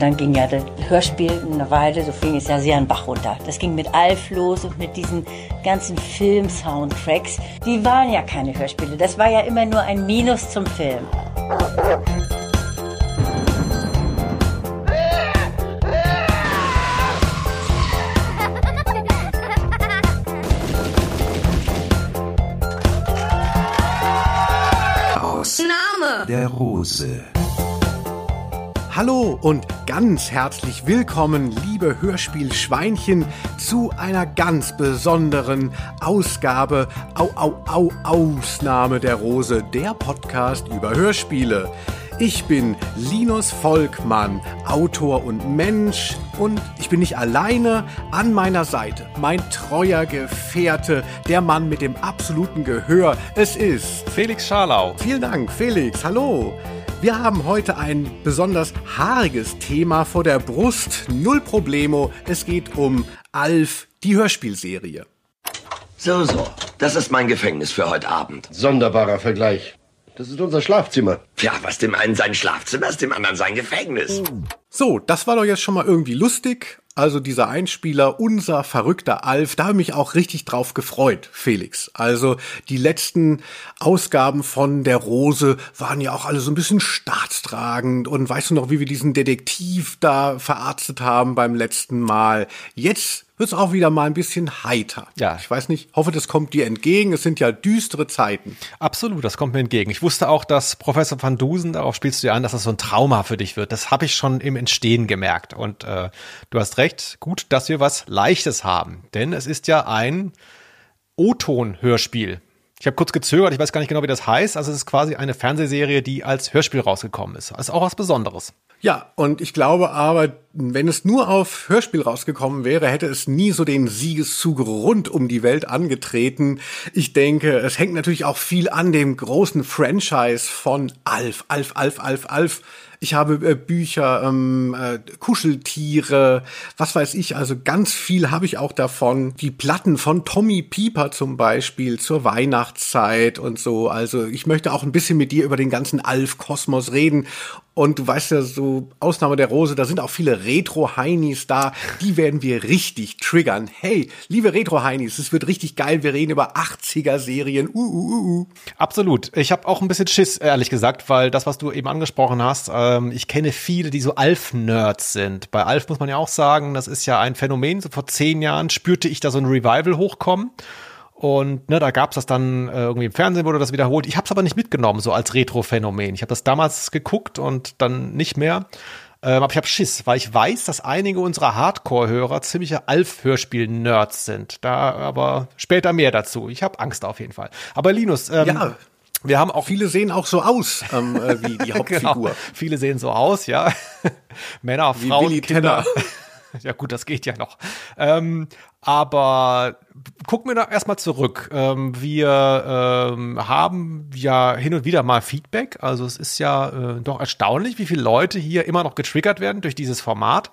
Dann ging ja das Hörspiel eine Weile, so fing es ja sehr an Bach runter. Das ging mit Alf los und mit diesen ganzen Film-Soundtracks. Die waren ja keine Hörspiele, das war ja immer nur ein Minus zum Film. Aus Name der Rose. Hallo und ganz herzlich willkommen, liebe Hörspielschweinchen, zu einer ganz besonderen Ausgabe, au, au, au, Ausnahme der Rose, der Podcast über Hörspiele. Ich bin Linus Volkmann, Autor und Mensch und ich bin nicht alleine an meiner Seite. Mein treuer Gefährte, der Mann mit dem absoluten Gehör. Es ist Felix Scharlau. Vielen Dank, Felix. Hallo. Wir haben heute ein besonders haariges Thema vor der Brust. Null Problemo. Es geht um Alf, die Hörspielserie. So, so. Das ist mein Gefängnis für heute Abend. Sonderbarer Vergleich. Das ist unser Schlafzimmer. Ja, was dem einen sein Schlafzimmer ist, dem anderen sein Gefängnis. So, das war doch jetzt schon mal irgendwie lustig. Also dieser Einspieler, unser verrückter Alf, da habe ich mich auch richtig drauf gefreut, Felix. Also die letzten Ausgaben von der Rose waren ja auch alle so ein bisschen staatstragend und weißt du noch, wie wir diesen Detektiv da verarztet haben beim letzten Mal. Jetzt wird's auch wieder mal ein bisschen heiter. Ja. Ich weiß nicht, hoffe, das kommt dir entgegen. Es sind ja düstere Zeiten. Absolut, das kommt mir entgegen. Ich wusste auch, dass Professor van Dusen, darauf spielst du ja an, dass das so ein Trauma für dich wird. Das habe ich schon im Entstehen gemerkt. Und äh, du hast recht, gut, dass wir was Leichtes haben. Denn es ist ja ein O-Ton-Hörspiel. Ich habe kurz gezögert, ich weiß gar nicht genau, wie das heißt. Also es ist quasi eine Fernsehserie, die als Hörspiel rausgekommen ist. Das ist auch was Besonderes. Ja, und ich glaube aber, wenn es nur auf Hörspiel rausgekommen wäre, hätte es nie so den Siegeszug rund um die Welt angetreten. Ich denke, es hängt natürlich auch viel an dem großen Franchise von Alf, Alf, Alf, Alf, Alf. Ich habe äh, Bücher, ähm, äh, Kuscheltiere, was weiß ich, also ganz viel habe ich auch davon. Die Platten von Tommy Pieper zum Beispiel zur Weihnachtszeit und so. Also ich möchte auch ein bisschen mit dir über den ganzen Alf-Kosmos reden. Und du weißt ja, so Ausnahme der Rose, da sind auch viele Retro-Heinis da. Die werden wir richtig triggern. Hey, liebe Retro-Heinis, es wird richtig geil. Wir reden über 80er-Serien. Uh, uh, uh, uh. Absolut. Ich habe auch ein bisschen Schiss, ehrlich gesagt, weil das, was du eben angesprochen hast, ähm, ich kenne viele, die so Alf-Nerds sind. Bei Alf muss man ja auch sagen, das ist ja ein Phänomen. So vor zehn Jahren spürte ich da so ein Revival hochkommen. Und ne, da gab's das dann äh, irgendwie im Fernsehen wurde das wiederholt. Ich habe es aber nicht mitgenommen, so als Retro-Phänomen. Ich habe das damals geguckt und dann nicht mehr. Ähm, aber ich habe Schiss, weil ich weiß, dass einige unserer Hardcore-Hörer ziemliche Alf-Hörspiel-Nerds sind. Da aber später mehr dazu. Ich habe Angst auf jeden Fall. Aber Linus, ähm, Ja. wir haben auch Viele sehen auch so aus ähm, äh, wie die Hauptfigur. Genau. Viele sehen so aus, ja. Männer, Wie Frauen, Willi Kinder. Ja gut, das geht ja noch. Ähm, aber gucken wir da erstmal zurück. Ähm, wir ähm, haben ja hin und wieder mal Feedback. Also es ist ja äh, doch erstaunlich, wie viele Leute hier immer noch getriggert werden durch dieses Format.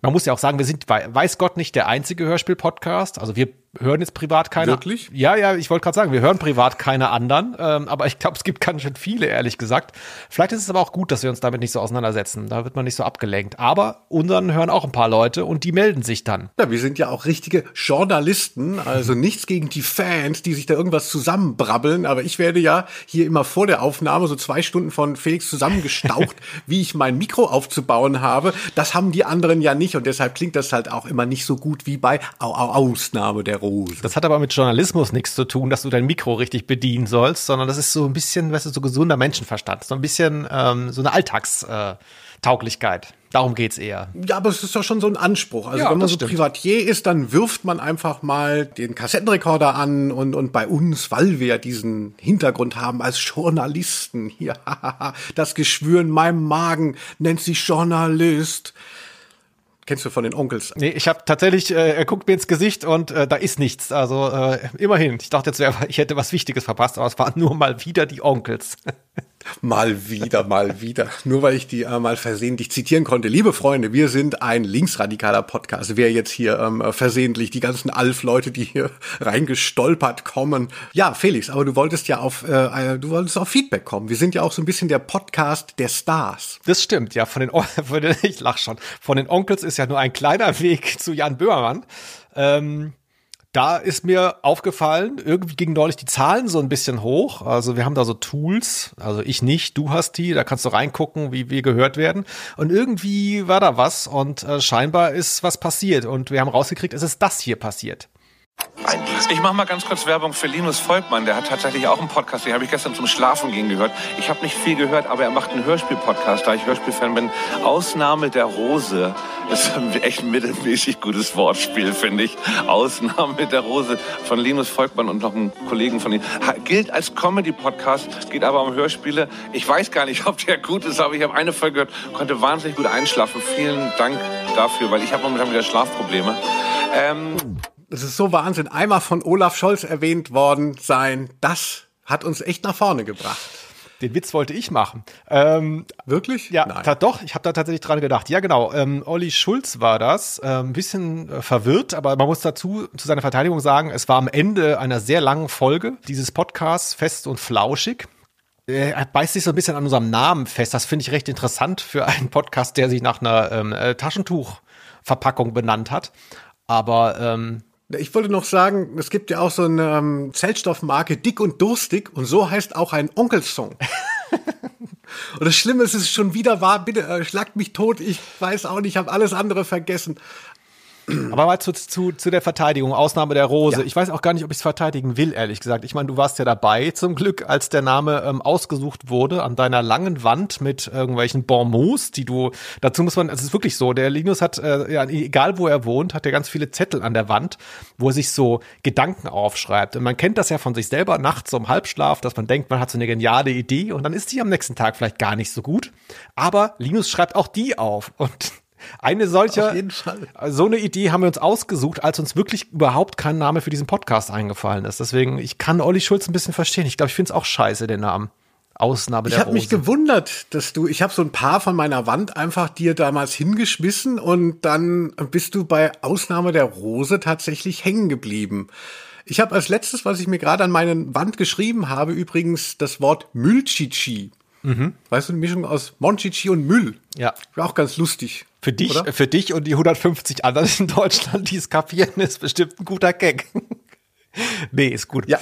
Man muss ja auch sagen, wir sind, wei- weiß Gott, nicht der einzige Hörspiel-Podcast. Also wir hören jetzt privat keine. Wirklich? Ja, ja, ich wollte gerade sagen, wir hören privat keine anderen. Ähm, aber ich glaube, es gibt ganz schön viele, ehrlich gesagt. Vielleicht ist es aber auch gut, dass wir uns damit nicht so auseinandersetzen. Da wird man nicht so abgelenkt. Aber unseren hören auch ein paar Leute und die melden sich dann. Ja, wir sind ja auch richtige Journalisten, also nichts gegen die Fans, die sich da irgendwas zusammenbrabbeln, aber ich werde ja hier immer vor der Aufnahme so zwei Stunden von Felix zusammengestaucht, wie ich mein Mikro aufzubauen habe. Das haben die anderen ja nicht und deshalb klingt das halt auch immer nicht so gut wie bei Au Au Ausnahme der Rose. Das hat aber mit Journalismus nichts zu tun, dass du dein Mikro richtig bedienen sollst, sondern das ist so ein bisschen, weißt du, so gesunder Menschenverstand. So ein bisschen ähm, so eine Alltagstauglichkeit. Darum geht's eher. Ja, aber es ist doch schon so ein Anspruch. Also Ja, wenn man so stimmt. Privatier ist, dann wirft man einfach mal den Kassettenrekorder an und, und bei uns, weil wir diesen Hintergrund haben als Journalisten, hier, das Geschwür in meinem Magen nennt sich Journalist. Kennst du von den Onkels? Nee, ich habe tatsächlich, äh, er guckt mir ins Gesicht und äh, da ist nichts. Also äh, immerhin. Ich dachte jetzt, ich hätte was Wichtiges verpasst, aber es waren nur mal wieder die Onkels. Mal wieder, mal wieder. Nur weil ich die äh, mal versehentlich zitieren konnte. Liebe Freunde, wir sind ein linksradikaler Podcast. Wer jetzt hier ähm, versehentlich die ganzen Alf-Leute, die hier reingestolpert kommen. Ja, Felix, aber du wolltest ja auf, äh, äh du wolltest auf Feedback kommen. Wir sind ja auch so ein bisschen der Podcast der Stars. Das stimmt, ja. Von den, den ich lach schon. Von den Onkels ist ja nur ein kleiner Weg zu Jan Böhmermann. Ähm da ist mir aufgefallen, irgendwie gingen neulich die Zahlen so ein bisschen hoch. Also wir haben da so Tools, also ich nicht, du hast die, da kannst du reingucken, wie wir gehört werden. Und irgendwie war da was und äh, scheinbar ist was passiert. Und wir haben rausgekriegt, es ist das hier passiert. Ich mache mal ganz kurz Werbung für Linus Volkmann. Der hat tatsächlich auch einen Podcast, den habe ich gestern zum Schlafen gehen gehört. Ich habe nicht viel gehört, aber er macht einen Hörspiel-Podcast, da ich Hörspielfan bin. Ausnahme der Rose. Das ist ein echt mittelmäßig gutes Wortspiel, finde ich. Ausnahme der Rose von Linus Volkmann und noch einem Kollegen von ihm. Gilt als Comedy-Podcast, geht aber um Hörspiele. Ich weiß gar nicht, ob der gut ist, aber ich habe eine Folge gehört, konnte wahnsinnig gut einschlafen. Vielen Dank dafür, weil ich habe momentan wieder Schlafprobleme. Ähm das ist so Wahnsinn. Einmal von Olaf Scholz erwähnt worden sein, das hat uns echt nach vorne gebracht. Den Witz wollte ich machen. Ähm, Wirklich? Ja, Nein. doch. Ich habe da tatsächlich dran gedacht. Ja, genau. Ähm, Olli Schulz war das. Äh, ein bisschen äh, verwirrt, aber man muss dazu zu seiner Verteidigung sagen, es war am Ende einer sehr langen Folge dieses Podcasts fest und flauschig. Er beißt sich so ein bisschen an unserem Namen fest. Das finde ich recht interessant für einen Podcast, der sich nach einer ähm, äh, Taschentuchverpackung benannt hat. Aber ähm, ich wollte noch sagen, es gibt ja auch so eine ähm, Zellstoffmarke Dick und Durstig und so heißt auch ein Onkelsong. und das Schlimme ist, es ist schon wieder wahr, bitte äh, schlagt mich tot, ich weiß auch nicht, ich habe alles andere vergessen. Aber mal zu, zu, zu der Verteidigung, Ausnahme der Rose. Ja. Ich weiß auch gar nicht, ob ich es verteidigen will, ehrlich gesagt. Ich meine, du warst ja dabei zum Glück, als der Name ähm, ausgesucht wurde an deiner langen Wand mit irgendwelchen Bonmots, die du, dazu muss man, es ist wirklich so, der Linus hat, äh, ja, egal wo er wohnt, hat er ganz viele Zettel an der Wand, wo er sich so Gedanken aufschreibt. Und man kennt das ja von sich selber nachts um Halbschlaf, dass man denkt, man hat so eine geniale Idee und dann ist die am nächsten Tag vielleicht gar nicht so gut. Aber Linus schreibt auch die auf und eine solche, so eine Idee haben wir uns ausgesucht, als uns wirklich überhaupt kein Name für diesen Podcast eingefallen ist. Deswegen, ich kann Olli Schulz ein bisschen verstehen. Ich glaube, ich finde es auch scheiße, den Namen. Ausnahme der Ich habe mich gewundert, dass du, ich habe so ein paar von meiner Wand einfach dir damals hingeschmissen und dann bist du bei Ausnahme der Rose tatsächlich hängen geblieben. Ich habe als letztes, was ich mir gerade an meine Wand geschrieben habe, übrigens das Wort Müllchichi. Mhm. Weißt du, eine Mischung aus Monchichi und Müll. Ja. War auch ganz lustig. Für dich, oder? für dich und die 150 anderen in Deutschland, die es kapieren, ist bestimmt ein guter Gag. nee, ist gut. Ja.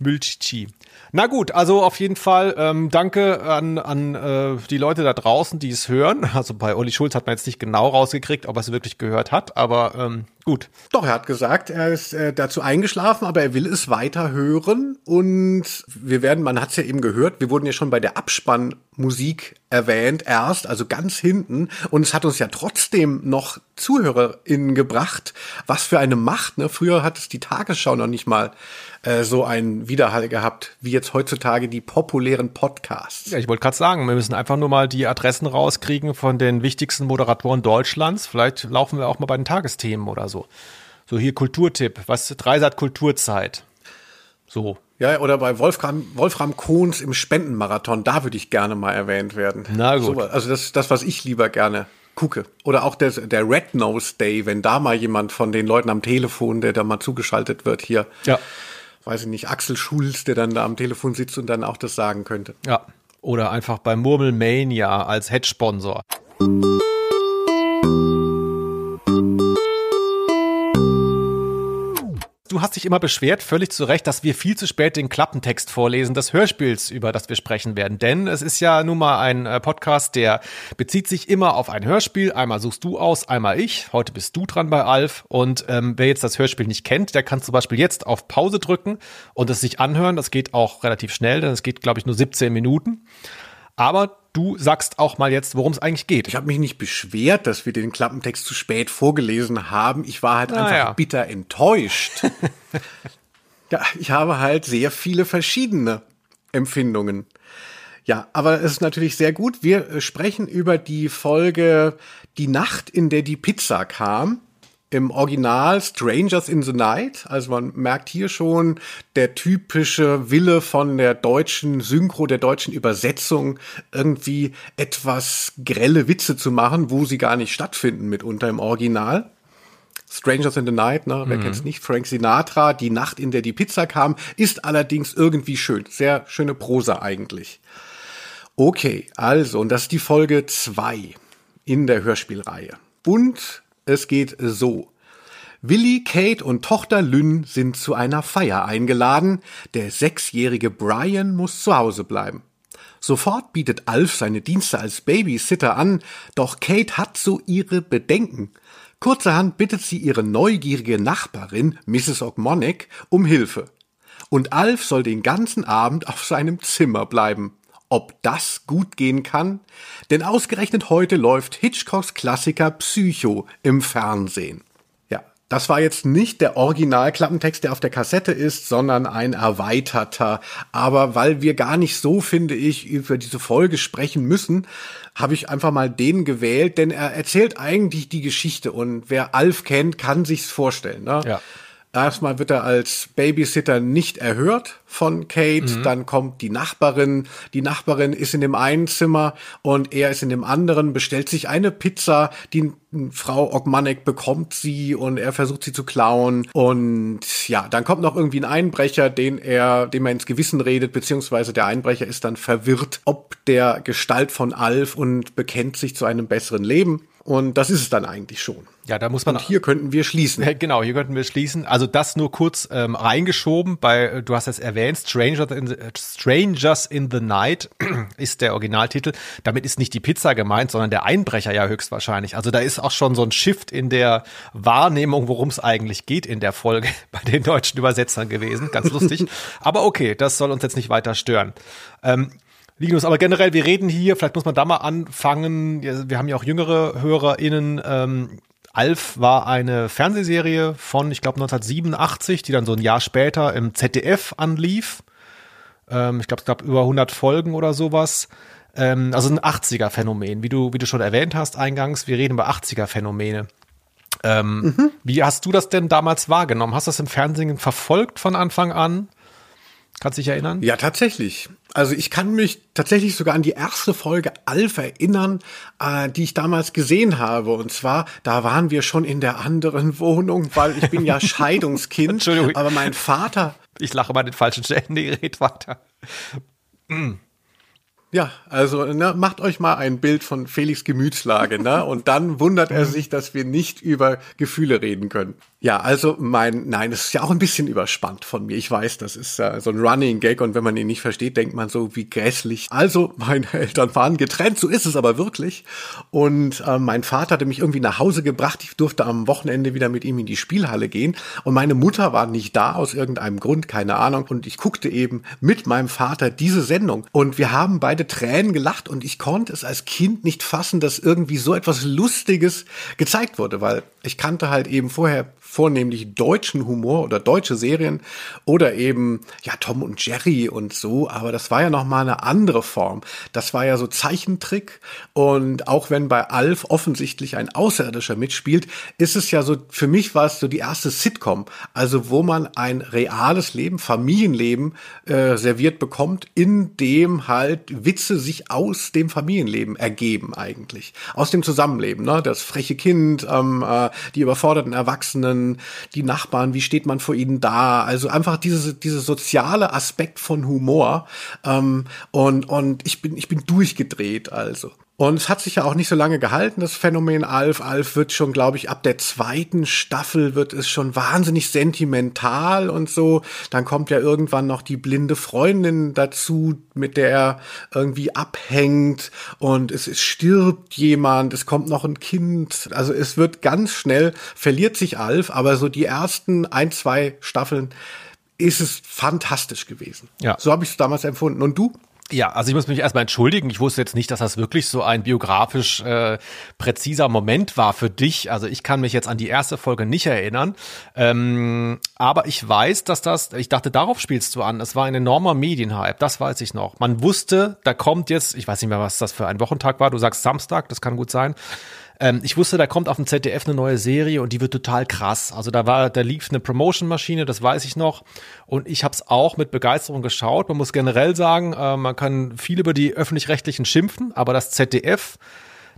Müllchichi. Na gut, also auf jeden Fall ähm, danke an, an äh, die Leute da draußen, die es hören. Also bei Olli Schulz hat man jetzt nicht genau rausgekriegt, ob er es wirklich gehört hat, aber ähm, gut. Doch, er hat gesagt, er ist äh, dazu eingeschlafen, aber er will es weiter hören. Und wir werden, man hat es ja eben gehört, wir wurden ja schon bei der Abspannmusik erwähnt, erst, also ganz hinten. Und es hat uns ja trotzdem noch ZuhörerInnen gebracht. Was für eine Macht, ne? Früher hat es die Tagesschau noch nicht mal äh, so einen Widerhall gehabt, wie jetzt heutzutage die populären Podcasts. Ja, ich wollte gerade sagen, wir müssen einfach nur mal die Adressen rauskriegen von den wichtigsten Moderatoren Deutschlands. Vielleicht laufen wir auch mal bei den Tagesthemen oder so. So hier Kulturtipp, was Dreisat Kulturzeit. So. Ja, oder bei Wolfram, Wolfram Kohns im Spendenmarathon, da würde ich gerne mal erwähnt werden. Na gut. So, also das, das, was ich lieber gerne gucke. Oder auch der, der Red Nose Day, wenn da mal jemand von den Leuten am Telefon, der da mal zugeschaltet wird, hier. Ja weiß ich nicht, Axel Schulz, der dann da am Telefon sitzt und dann auch das sagen könnte. Ja. Oder einfach bei Murmelmania als Head-Sponsor. Du hast dich immer beschwert, völlig zu Recht, dass wir viel zu spät den Klappentext vorlesen des Hörspiels, über das wir sprechen werden. Denn es ist ja nun mal ein äh, Podcast, der bezieht sich immer auf ein Hörspiel. Einmal suchst du aus, einmal ich. Heute bist du dran bei Alf. Und ähm, wer jetzt das Hörspiel nicht kennt, der kann zum Beispiel jetzt auf Pause drücken und es sich anhören. Das geht auch relativ schnell, denn es geht, glaube ich, nur 17 Minuten. Aber du sagst auch mal jetzt, worum es eigentlich geht. Ich habe mich nicht beschwert, dass wir den Klappentext zu spät vorgelesen haben. Ich war halt Na einfach ja. bitter enttäuscht. ja, ich habe halt sehr viele verschiedene Empfindungen. Ja, aber es ist natürlich sehr gut. Wir sprechen über die Folge Die Nacht, in der die Pizza kam. Im Original Strangers in the Night. Also man merkt hier schon der typische Wille von der deutschen Synchro, der deutschen Übersetzung, irgendwie etwas grelle Witze zu machen, wo sie gar nicht stattfinden mitunter im Original. Strangers in the Night, ne? wer mhm. kennt's nicht? Frank Sinatra, die Nacht, in der die Pizza kam, ist allerdings irgendwie schön. Sehr schöne Prosa eigentlich. Okay, also, und das ist die Folge zwei in der Hörspielreihe. Und es geht so. Willi, Kate und Tochter Lynn sind zu einer Feier eingeladen. Der sechsjährige Brian muss zu Hause bleiben. Sofort bietet Alf seine Dienste als Babysitter an, doch Kate hat so ihre Bedenken. Kurzerhand bittet sie ihre neugierige Nachbarin, Mrs. Ogmonic, um Hilfe. Und Alf soll den ganzen Abend auf seinem Zimmer bleiben. Ob das gut gehen kann? Denn ausgerechnet heute läuft Hitchcocks Klassiker Psycho im Fernsehen. Ja, das war jetzt nicht der Originalklappentext, der auf der Kassette ist, sondern ein erweiterter. Aber weil wir gar nicht so, finde ich, über diese Folge sprechen müssen, habe ich einfach mal den gewählt, denn er erzählt eigentlich die Geschichte und wer Alf kennt, kann sich's vorstellen. Ne? Ja. Erstmal wird er als Babysitter nicht erhört von Kate, mhm. dann kommt die Nachbarin, die Nachbarin ist in dem einen Zimmer und er ist in dem anderen, bestellt sich eine Pizza, die Frau Ogmanek bekommt sie und er versucht sie zu klauen und ja, dann kommt noch irgendwie ein Einbrecher, den er, dem er ins Gewissen redet, beziehungsweise der Einbrecher ist dann verwirrt ob der Gestalt von Alf und bekennt sich zu einem besseren Leben. Und das ist es dann eigentlich schon. Ja, da muss man. Und hier könnten wir schließen. Genau, hier könnten wir schließen. Also das nur kurz ähm, reingeschoben. Bei, du hast es erwähnt, Strangers in, the, Strangers in the Night ist der Originaltitel. Damit ist nicht die Pizza gemeint, sondern der Einbrecher ja höchstwahrscheinlich. Also da ist auch schon so ein Shift in der Wahrnehmung, worum es eigentlich geht in der Folge bei den deutschen Übersetzern gewesen. Ganz lustig. Aber okay, das soll uns jetzt nicht weiter stören. Ähm, Linus, aber generell, wir reden hier, vielleicht muss man da mal anfangen, wir haben ja auch jüngere HörerInnen, ähm, Alf war eine Fernsehserie von, ich glaube, 1987, die dann so ein Jahr später im ZDF anlief. Ähm, ich glaube, es gab über 100 Folgen oder sowas. Ähm, also ein 80er-Phänomen, wie du, wie du schon erwähnt hast eingangs. Wir reden über 80er-Phänomene. Ähm, mhm. Wie hast du das denn damals wahrgenommen? Hast du das im Fernsehen verfolgt von Anfang an? Kannst du dich erinnern? Ja, tatsächlich. Also ich kann mich tatsächlich sogar an die erste Folge Alf erinnern, äh, die ich damals gesehen habe. Und zwar, da waren wir schon in der anderen Wohnung, weil ich bin ja Scheidungskind. Entschuldigung. Aber mein Vater. Ich lache mal den falschen Stellen, nee, red weiter. Ja, also ne, macht euch mal ein Bild von Felix Gemütslage, ne? Und dann wundert er sich, dass wir nicht über Gefühle reden können. Ja, also mein, nein, das ist ja auch ein bisschen überspannt von mir. Ich weiß, das ist äh, so ein Running Gag und wenn man ihn nicht versteht, denkt man so, wie grässlich. Also, meine Eltern waren getrennt, so ist es aber wirklich. Und äh, mein Vater hatte mich irgendwie nach Hause gebracht. Ich durfte am Wochenende wieder mit ihm in die Spielhalle gehen. Und meine Mutter war nicht da aus irgendeinem Grund, keine Ahnung. Und ich guckte eben mit meinem Vater diese Sendung. Und wir haben beide Tränen gelacht und ich konnte es als Kind nicht fassen, dass irgendwie so etwas Lustiges gezeigt wurde, weil ich kannte halt eben vorher vornehmlich deutschen Humor oder deutsche Serien oder eben ja Tom und Jerry und so, aber das war ja noch mal eine andere Form. Das war ja so Zeichentrick und auch wenn bei Alf offensichtlich ein Außerirdischer mitspielt, ist es ja so für mich war es so die erste Sitcom, also wo man ein reales Leben, Familienleben äh, serviert bekommt, in dem halt Witze sich aus dem Familienleben ergeben eigentlich, aus dem Zusammenleben, ne? Das freche Kind, ähm, äh, die überforderten Erwachsenen die Nachbarn, wie steht man vor ihnen da? Also einfach diese, diese soziale Aspekt von Humor. Ähm, und, und ich bin, ich bin durchgedreht, also. Und es hat sich ja auch nicht so lange gehalten, das Phänomen Alf. Alf wird schon, glaube ich, ab der zweiten Staffel wird es schon wahnsinnig sentimental und so. Dann kommt ja irgendwann noch die blinde Freundin dazu, mit der er irgendwie abhängt und es, es stirbt jemand, es kommt noch ein Kind. Also es wird ganz schnell, verliert sich Alf, aber so die ersten ein, zwei Staffeln ist es fantastisch gewesen. Ja. So habe ich es damals empfunden. Und du? Ja, also ich muss mich erstmal entschuldigen. Ich wusste jetzt nicht, dass das wirklich so ein biografisch äh, präziser Moment war für dich. Also ich kann mich jetzt an die erste Folge nicht erinnern. Ähm, aber ich weiß, dass das, ich dachte, darauf spielst du an. Es war ein enormer Medienhype, das weiß ich noch. Man wusste, da kommt jetzt, ich weiß nicht mehr, was das für ein Wochentag war, du sagst Samstag, das kann gut sein. Ähm, ich wusste, da kommt auf dem ZDF eine neue Serie und die wird total krass. Also da war, da lief eine Promotion-Maschine, das weiß ich noch. Und ich habe es auch mit Begeisterung geschaut. Man muss generell sagen, äh, man kann viel über die öffentlich-rechtlichen schimpfen, aber das ZDF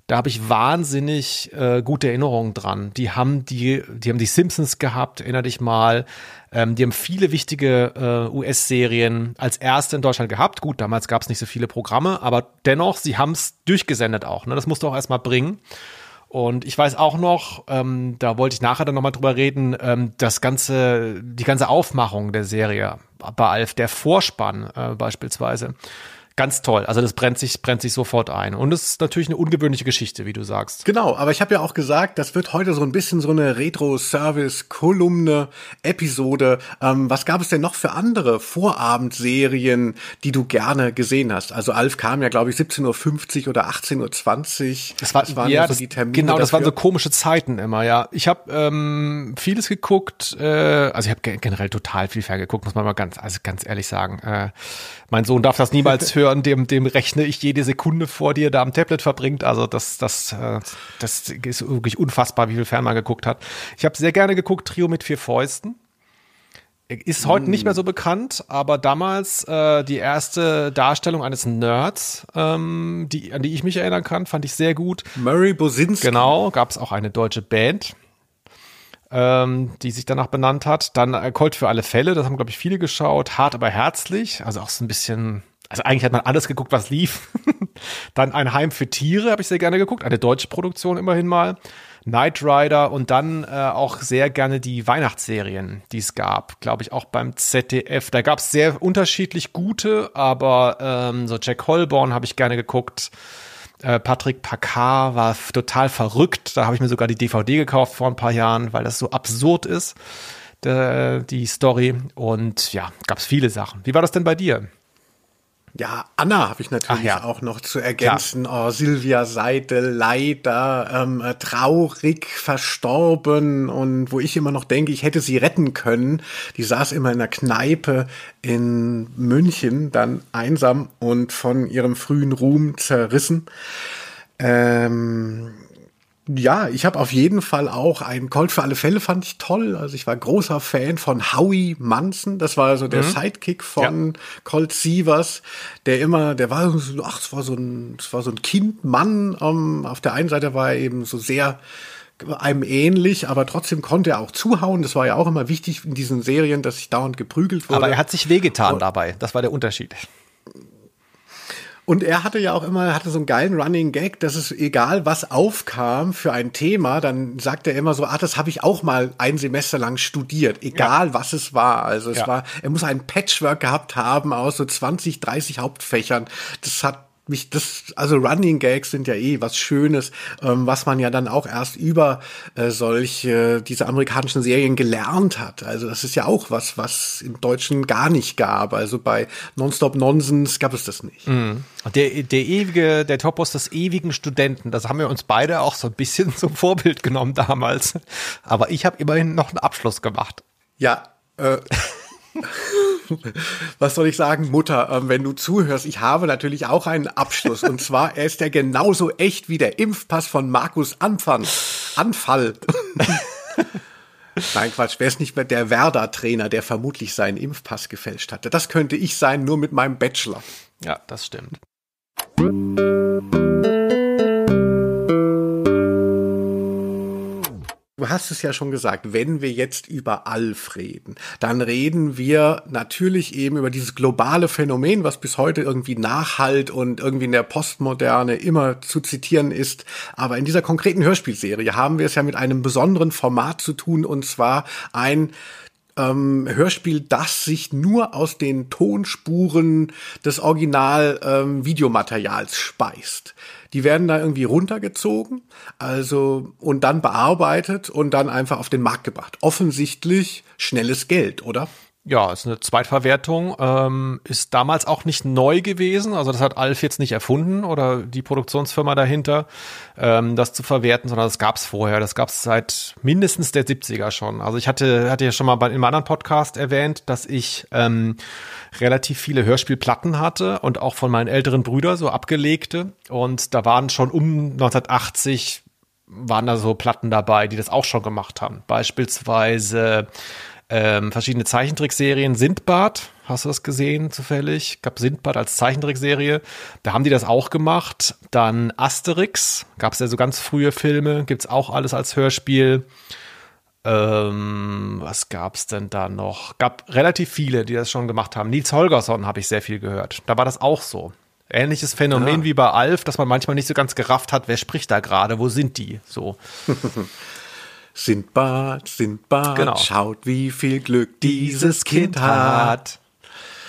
da habe ich wahnsinnig äh, gute Erinnerungen dran. Die haben die, die haben die Simpsons gehabt, erinner dich mal. Ähm, die haben viele wichtige äh, US-Serien als erste in Deutschland gehabt. Gut, damals gab es nicht so viele Programme, aber dennoch, sie haben es durchgesendet auch. Ne? Das musst du auch erstmal bringen. Und ich weiß auch noch, ähm, da wollte ich nachher dann nochmal drüber reden, ähm, das ganze, die ganze Aufmachung der Serie bei Alf, der Vorspann äh, beispielsweise ganz toll. Also das brennt sich, brennt sich sofort ein. Und es ist natürlich eine ungewöhnliche Geschichte, wie du sagst. Genau, aber ich habe ja auch gesagt, das wird heute so ein bisschen so eine Retro-Service-Kolumne, Episode. Ähm, was gab es denn noch für andere Vorabendserien, die du gerne gesehen hast? Also Alf kam ja, glaube ich, 17.50 Uhr oder 18.20 Uhr. Das, war, das waren ja, so die Termine. Genau, das dafür. waren so komische Zeiten immer, ja. Ich habe ähm, vieles geguckt, äh, also ich habe generell total viel ferngeguckt, muss man mal ganz, also ganz ehrlich sagen. Äh, mein Sohn darf das niemals hören, dem, dem rechne ich jede Sekunde vor, die er da am Tablet verbringt. Also das, das, äh, das ist wirklich unfassbar, wie viel Fern man geguckt hat. Ich habe sehr gerne geguckt, Trio mit vier Fäusten. Ist heute mm. nicht mehr so bekannt, aber damals äh, die erste Darstellung eines Nerds, ähm, die, an die ich mich erinnern kann, fand ich sehr gut. Murray Bosinski. Genau, gab es auch eine deutsche Band ähm, die sich danach benannt hat. Dann äh, Colt für alle Fälle, das haben, glaube ich, viele geschaut. Hart, aber herzlich, also auch so ein bisschen, also eigentlich hat man alles geguckt, was lief. dann Ein Heim für Tiere habe ich sehr gerne geguckt, eine deutsche Produktion immerhin mal. Knight Rider und dann äh, auch sehr gerne die Weihnachtsserien, die es gab, glaube ich, auch beim ZDF. Da gab es sehr unterschiedlich gute, aber ähm, so Jack Holborn habe ich gerne geguckt. Äh, Patrick Packard war total verrückt. Da habe ich mir sogar die DVD gekauft vor ein paar Jahren, weil das so absurd ist, der, die Story. Und ja, gab es viele Sachen. Wie war das denn bei dir? Ja, Anna habe ich natürlich ja. auch noch zu ergänzen. Klar. Oh, Silvia Seidel, leider ähm, äh, traurig verstorben und wo ich immer noch denke, ich hätte sie retten können. Die saß immer in der Kneipe in München, dann einsam und von ihrem frühen Ruhm zerrissen. Ähm, ja, ich habe auf jeden Fall auch ein Colt für alle Fälle fand ich toll. Also ich war großer Fan von Howie Manson. Das war so der mhm. Sidekick von ja. Colt Sievers, der immer, der war so, ach, es war so ein, es war so ein Kindmann. Um, auf der einen Seite war er eben so sehr einem ähnlich, aber trotzdem konnte er auch zuhauen. Das war ja auch immer wichtig in diesen Serien, dass sich dauernd geprügelt wurde. Aber er hat sich wehgetan Und, dabei. Das war der Unterschied. Und er hatte ja auch immer, hatte so einen geilen Running Gag, dass es egal was aufkam für ein Thema, dann sagt er immer so, ah, das habe ich auch mal ein Semester lang studiert, egal ja. was es war. Also es ja. war, er muss ein Patchwork gehabt haben aus so 20, 30 Hauptfächern. Das hat mich das, also Running Gags sind ja eh was Schönes, ähm, was man ja dann auch erst über äh, solche, diese amerikanischen Serien gelernt hat. Also das ist ja auch was, was im Deutschen gar nicht gab. Also bei Nonstop Nonsense gab es das nicht. Mhm. Der, der ewige, der Topos des ewigen Studenten, das haben wir uns beide auch so ein bisschen zum Vorbild genommen damals. Aber ich habe immerhin noch einen Abschluss gemacht. Ja, äh, was soll ich sagen, Mutter, äh, wenn du zuhörst, ich habe natürlich auch einen Abschluss. Und zwar, er ist ja genauso echt wie der Impfpass von Markus Anfang. Anfall. Nein, Quatsch, wer ist nicht mehr der Werder-Trainer, der vermutlich seinen Impfpass gefälscht hatte? Das könnte ich sein, nur mit meinem Bachelor. Ja, das stimmt. Du hast es ja schon gesagt, wenn wir jetzt über Alf reden, dann reden wir natürlich eben über dieses globale Phänomen, was bis heute irgendwie nachhalt und irgendwie in der Postmoderne immer zu zitieren ist. Aber in dieser konkreten Hörspielserie haben wir es ja mit einem besonderen Format zu tun, und zwar ein ähm, Hörspiel, das sich nur aus den Tonspuren des Original-Videomaterials ähm, speist. Die werden da irgendwie runtergezogen, also und dann bearbeitet und dann einfach auf den Markt gebracht. Offensichtlich schnelles Geld, oder? Ja, ist eine Zweitverwertung, ähm, ist damals auch nicht neu gewesen. Also das hat Alf jetzt nicht erfunden oder die Produktionsfirma dahinter, ähm, das zu verwerten, sondern das gab es vorher. Das gab es seit mindestens der 70er schon. Also ich hatte, hatte ja schon mal bei, in einem anderen Podcast erwähnt, dass ich ähm, relativ viele Hörspielplatten hatte und auch von meinen älteren Brüdern so abgelegte. Und da waren schon um 1980 waren da so Platten dabei, die das auch schon gemacht haben. Beispielsweise ähm, verschiedene Zeichentrickserien. Sindbad, hast du das gesehen zufällig? Gab Sindbad als Zeichentrickserie. Da haben die das auch gemacht. Dann Asterix, gab es ja so ganz frühe Filme, gibt's auch alles als Hörspiel. Ähm, was gab's denn da noch? Gab relativ viele, die das schon gemacht haben. Nils Holgersson habe ich sehr viel gehört. Da war das auch so. Ähnliches Phänomen ja. wie bei Alf, dass man manchmal nicht so ganz gerafft hat, wer spricht da gerade, wo sind die? So. Sindbad, Sindbad, genau. schaut, wie viel Glück dieses Kind hat.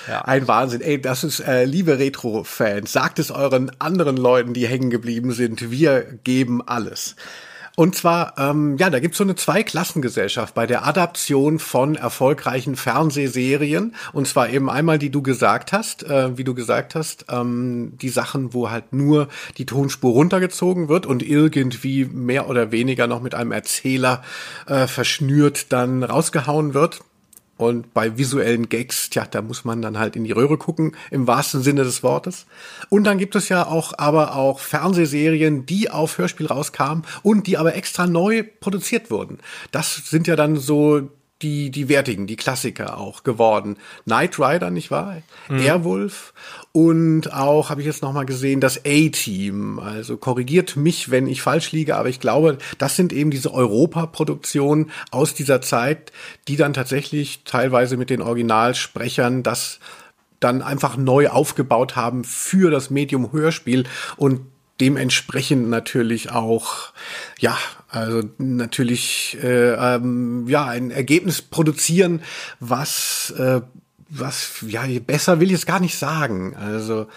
Ja. Ein Wahnsinn. Ey, das ist, äh, liebe Retro-Fans, sagt es euren anderen Leuten, die hängen geblieben sind. Wir geben alles. Und zwar, ähm, ja, da gibt's so eine Zweiklassengesellschaft bei der Adaption von erfolgreichen Fernsehserien. Und zwar eben einmal, die du gesagt hast, äh, wie du gesagt hast, ähm, die Sachen, wo halt nur die Tonspur runtergezogen wird und irgendwie mehr oder weniger noch mit einem Erzähler äh, verschnürt dann rausgehauen wird. Und bei visuellen Gags, tja, da muss man dann halt in die Röhre gucken, im wahrsten Sinne des Wortes. Und dann gibt es ja auch aber auch Fernsehserien, die auf Hörspiel rauskamen und die aber extra neu produziert wurden. Das sind ja dann so die, die wertigen, die Klassiker auch geworden. Knight Rider, nicht wahr? Mhm. Airwolf und auch, habe ich jetzt nochmal gesehen, das A-Team. Also korrigiert mich, wenn ich falsch liege, aber ich glaube, das sind eben diese Europa-Produktionen aus dieser Zeit, die dann tatsächlich teilweise mit den Originalsprechern das dann einfach neu aufgebaut haben für das Medium Hörspiel und dementsprechend natürlich auch, ja, also natürlich äh, ähm, ja ein Ergebnis produzieren, was äh, was ja besser will ich es gar nicht sagen. Also,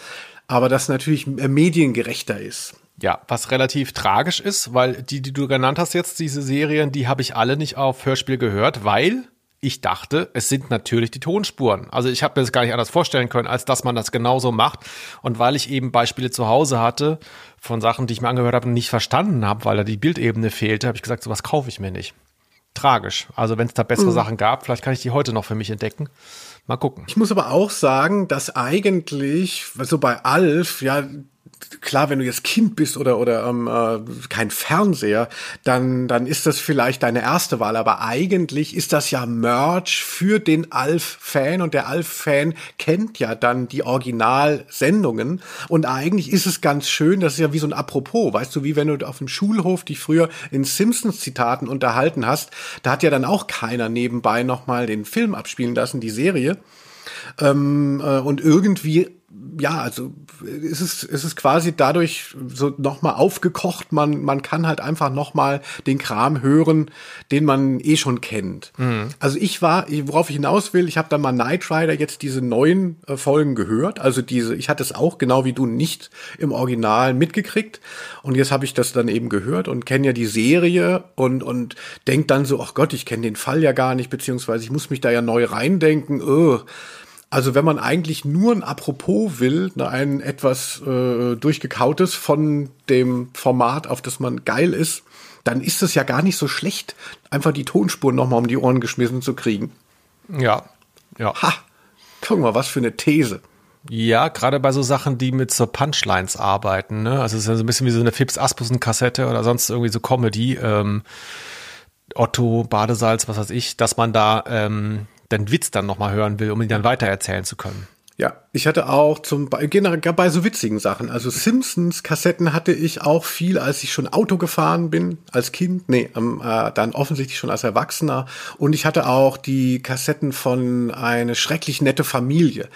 aber das natürlich mediengerechter ist. Ja, was relativ tragisch ist, weil die, die du genannt hast jetzt, diese Serien, die habe ich alle nicht auf Hörspiel gehört, weil ich dachte, es sind natürlich die Tonspuren. Also ich habe mir das gar nicht anders vorstellen können, als dass man das genauso macht. Und weil ich eben Beispiele zu Hause hatte von Sachen, die ich mir angehört habe und nicht verstanden habe, weil da die Bildebene fehlte, habe ich gesagt, sowas kaufe ich mir nicht. Tragisch. Also wenn es da bessere mhm. Sachen gab, vielleicht kann ich die heute noch für mich entdecken. Mal gucken. Ich muss aber auch sagen, dass eigentlich, also bei Alf, ja, klar, wenn du jetzt Kind bist oder oder ähm, äh, kein Fernseher, dann dann ist das vielleicht deine erste Wahl. Aber eigentlich ist das ja Merch für den Alf-Fan und der Alf-Fan kennt ja dann die Originalsendungen und eigentlich ist es ganz schön. Das ist ja wie so ein Apropos, weißt du, wie wenn du auf dem Schulhof dich früher in Simpsons-Zitaten unterhalten hast. Da hat ja dann auch keiner nebenbei noch mal den Film abspielen lassen, die Serie. Ähm, äh, und irgendwie ja, also es ist, es ist quasi dadurch so nochmal aufgekocht. Man, man kann halt einfach nochmal den Kram hören, den man eh schon kennt. Mhm. Also ich war, worauf ich hinaus will, ich habe dann mal Knight Rider jetzt diese neuen äh, Folgen gehört. Also diese, ich hatte es auch genau wie du nicht im Original mitgekriegt. Und jetzt habe ich das dann eben gehört und kenne ja die Serie und, und denk dann so, ach Gott, ich kenne den Fall ja gar nicht, beziehungsweise ich muss mich da ja neu reindenken. Oh also wenn man eigentlich nur ein Apropos will, ne, ein etwas äh, durchgekautes von dem Format, auf das man geil ist, dann ist es ja gar nicht so schlecht, einfach die Tonspuren nochmal um die Ohren geschmissen zu kriegen. Ja, ja. Ha, guck mal, was für eine These. Ja, gerade bei so Sachen, die mit so Punchlines arbeiten, ne? Also es ist ja so ein bisschen wie so eine Fips Aspussen Kassette oder sonst irgendwie so Comedy, ähm, Otto, Badesalz, was weiß ich, dass man da ähm, den Witz dann nochmal hören will, um ihn dann weitererzählen zu können. Ja, ich hatte auch zum generell bei so witzigen Sachen. Also Simpsons Kassetten hatte ich auch viel, als ich schon Auto gefahren bin als Kind. Nee, ähm, äh, dann offensichtlich schon als Erwachsener. Und ich hatte auch die Kassetten von eine schrecklich nette Familie.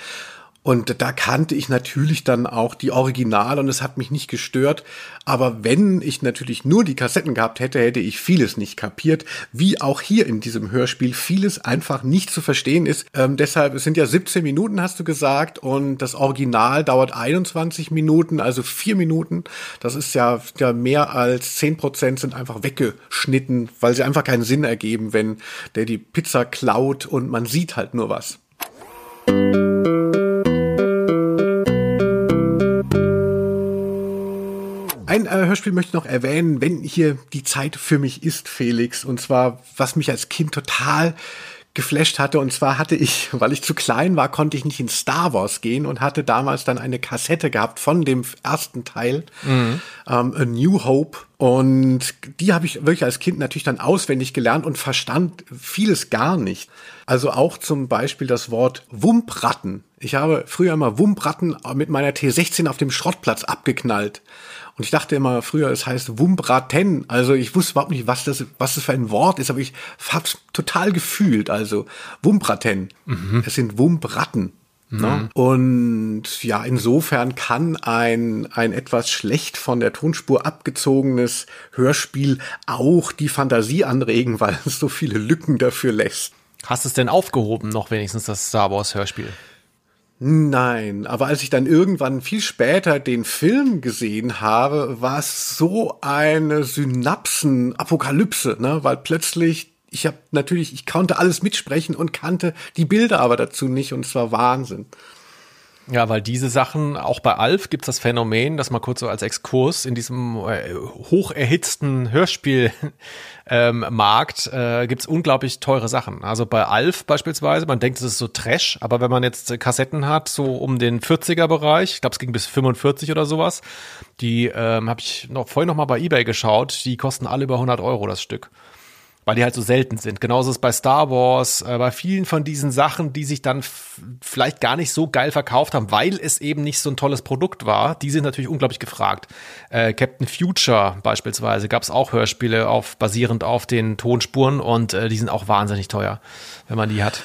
Und da kannte ich natürlich dann auch die Original und es hat mich nicht gestört. Aber wenn ich natürlich nur die Kassetten gehabt hätte, hätte ich vieles nicht kapiert. Wie auch hier in diesem Hörspiel vieles einfach nicht zu verstehen ist. Ähm, deshalb, es sind ja 17 Minuten, hast du gesagt, und das Original dauert 21 Minuten, also vier Minuten. Das ist ja, ja mehr als 10 Prozent sind einfach weggeschnitten, weil sie einfach keinen Sinn ergeben, wenn der die Pizza klaut und man sieht halt nur was. Ein äh, Hörspiel möchte ich noch erwähnen, wenn hier die Zeit für mich ist, Felix. Und zwar, was mich als Kind total geflasht hatte. Und zwar hatte ich, weil ich zu klein war, konnte ich nicht in Star Wars gehen und hatte damals dann eine Kassette gehabt von dem ersten Teil, mhm. ähm, A New Hope. Und die habe ich wirklich als Kind natürlich dann auswendig gelernt und verstand vieles gar nicht. Also auch zum Beispiel das Wort Wumpratten. Ich habe früher immer Wumpratten mit meiner T16 auf dem Schrottplatz abgeknallt. Und ich dachte immer früher, es heißt Wumbraten. Also ich wusste überhaupt nicht, was das, was das für ein Wort ist, aber ich hab's total gefühlt. Also Wumbraten. Mhm. Es sind Wumbratten. Mhm. Ne? Und ja, insofern kann ein, ein etwas schlecht von der Tonspur abgezogenes Hörspiel auch die Fantasie anregen, weil es so viele Lücken dafür lässt. Hast du es denn aufgehoben, noch wenigstens das Star Wars Hörspiel? Nein, aber als ich dann irgendwann viel später den Film gesehen habe, war es so eine Synapsen-Apokalypse, ne? weil plötzlich, ich habe natürlich, ich konnte alles mitsprechen und kannte die Bilder aber dazu nicht und es war Wahnsinn. Ja, weil diese Sachen, auch bei Alf gibt es das Phänomen, dass mal kurz so als Exkurs in diesem äh, hoch erhitzten Hörspielmarkt ähm, äh, gibt es unglaublich teure Sachen. Also bei Alf beispielsweise, man denkt, es ist so Trash, aber wenn man jetzt Kassetten hat, so um den 40er-Bereich, ich glaube, es ging bis 45 oder sowas, die ähm, habe ich noch vorhin noch mal bei Ebay geschaut, die kosten alle über 100 Euro das Stück weil die halt so selten sind. Genauso ist es bei Star Wars, äh, bei vielen von diesen Sachen, die sich dann vielleicht gar nicht so geil verkauft haben, weil es eben nicht so ein tolles Produkt war. Die sind natürlich unglaublich gefragt. Äh, Captain Future beispielsweise gab es auch Hörspiele auf basierend auf den Tonspuren und äh, die sind auch wahnsinnig teuer, wenn man die hat.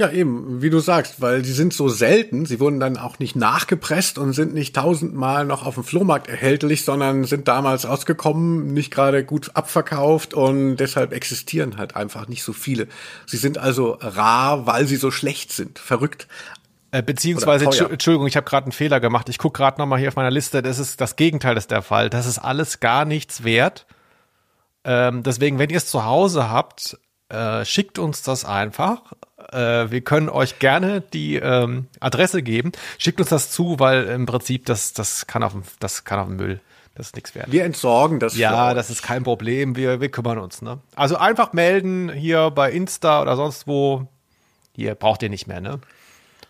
Ja, eben, wie du sagst, weil die sind so selten, sie wurden dann auch nicht nachgepresst und sind nicht tausendmal noch auf dem Flohmarkt erhältlich, sondern sind damals ausgekommen, nicht gerade gut abverkauft und deshalb existieren halt einfach nicht so viele. Sie sind also rar, weil sie so schlecht sind. Verrückt. Äh, beziehungsweise, Entschuldigung, ich habe gerade einen Fehler gemacht. Ich gucke gerade nochmal hier auf meiner Liste. Das ist das Gegenteil ist der Fall. Das ist alles gar nichts wert. Ähm, deswegen, wenn ihr es zu Hause habt, äh, schickt uns das einfach äh, wir können euch gerne die ähm, Adresse geben. Schickt uns das zu, weil im Prinzip das, das kann auf das kann auf den Müll. Das ist nichts wert. Wir entsorgen das. Ja, das ist kein Problem. Wir, wir kümmern uns. Ne? Also einfach melden hier bei Insta oder sonst wo. Hier braucht ihr nicht mehr, ne?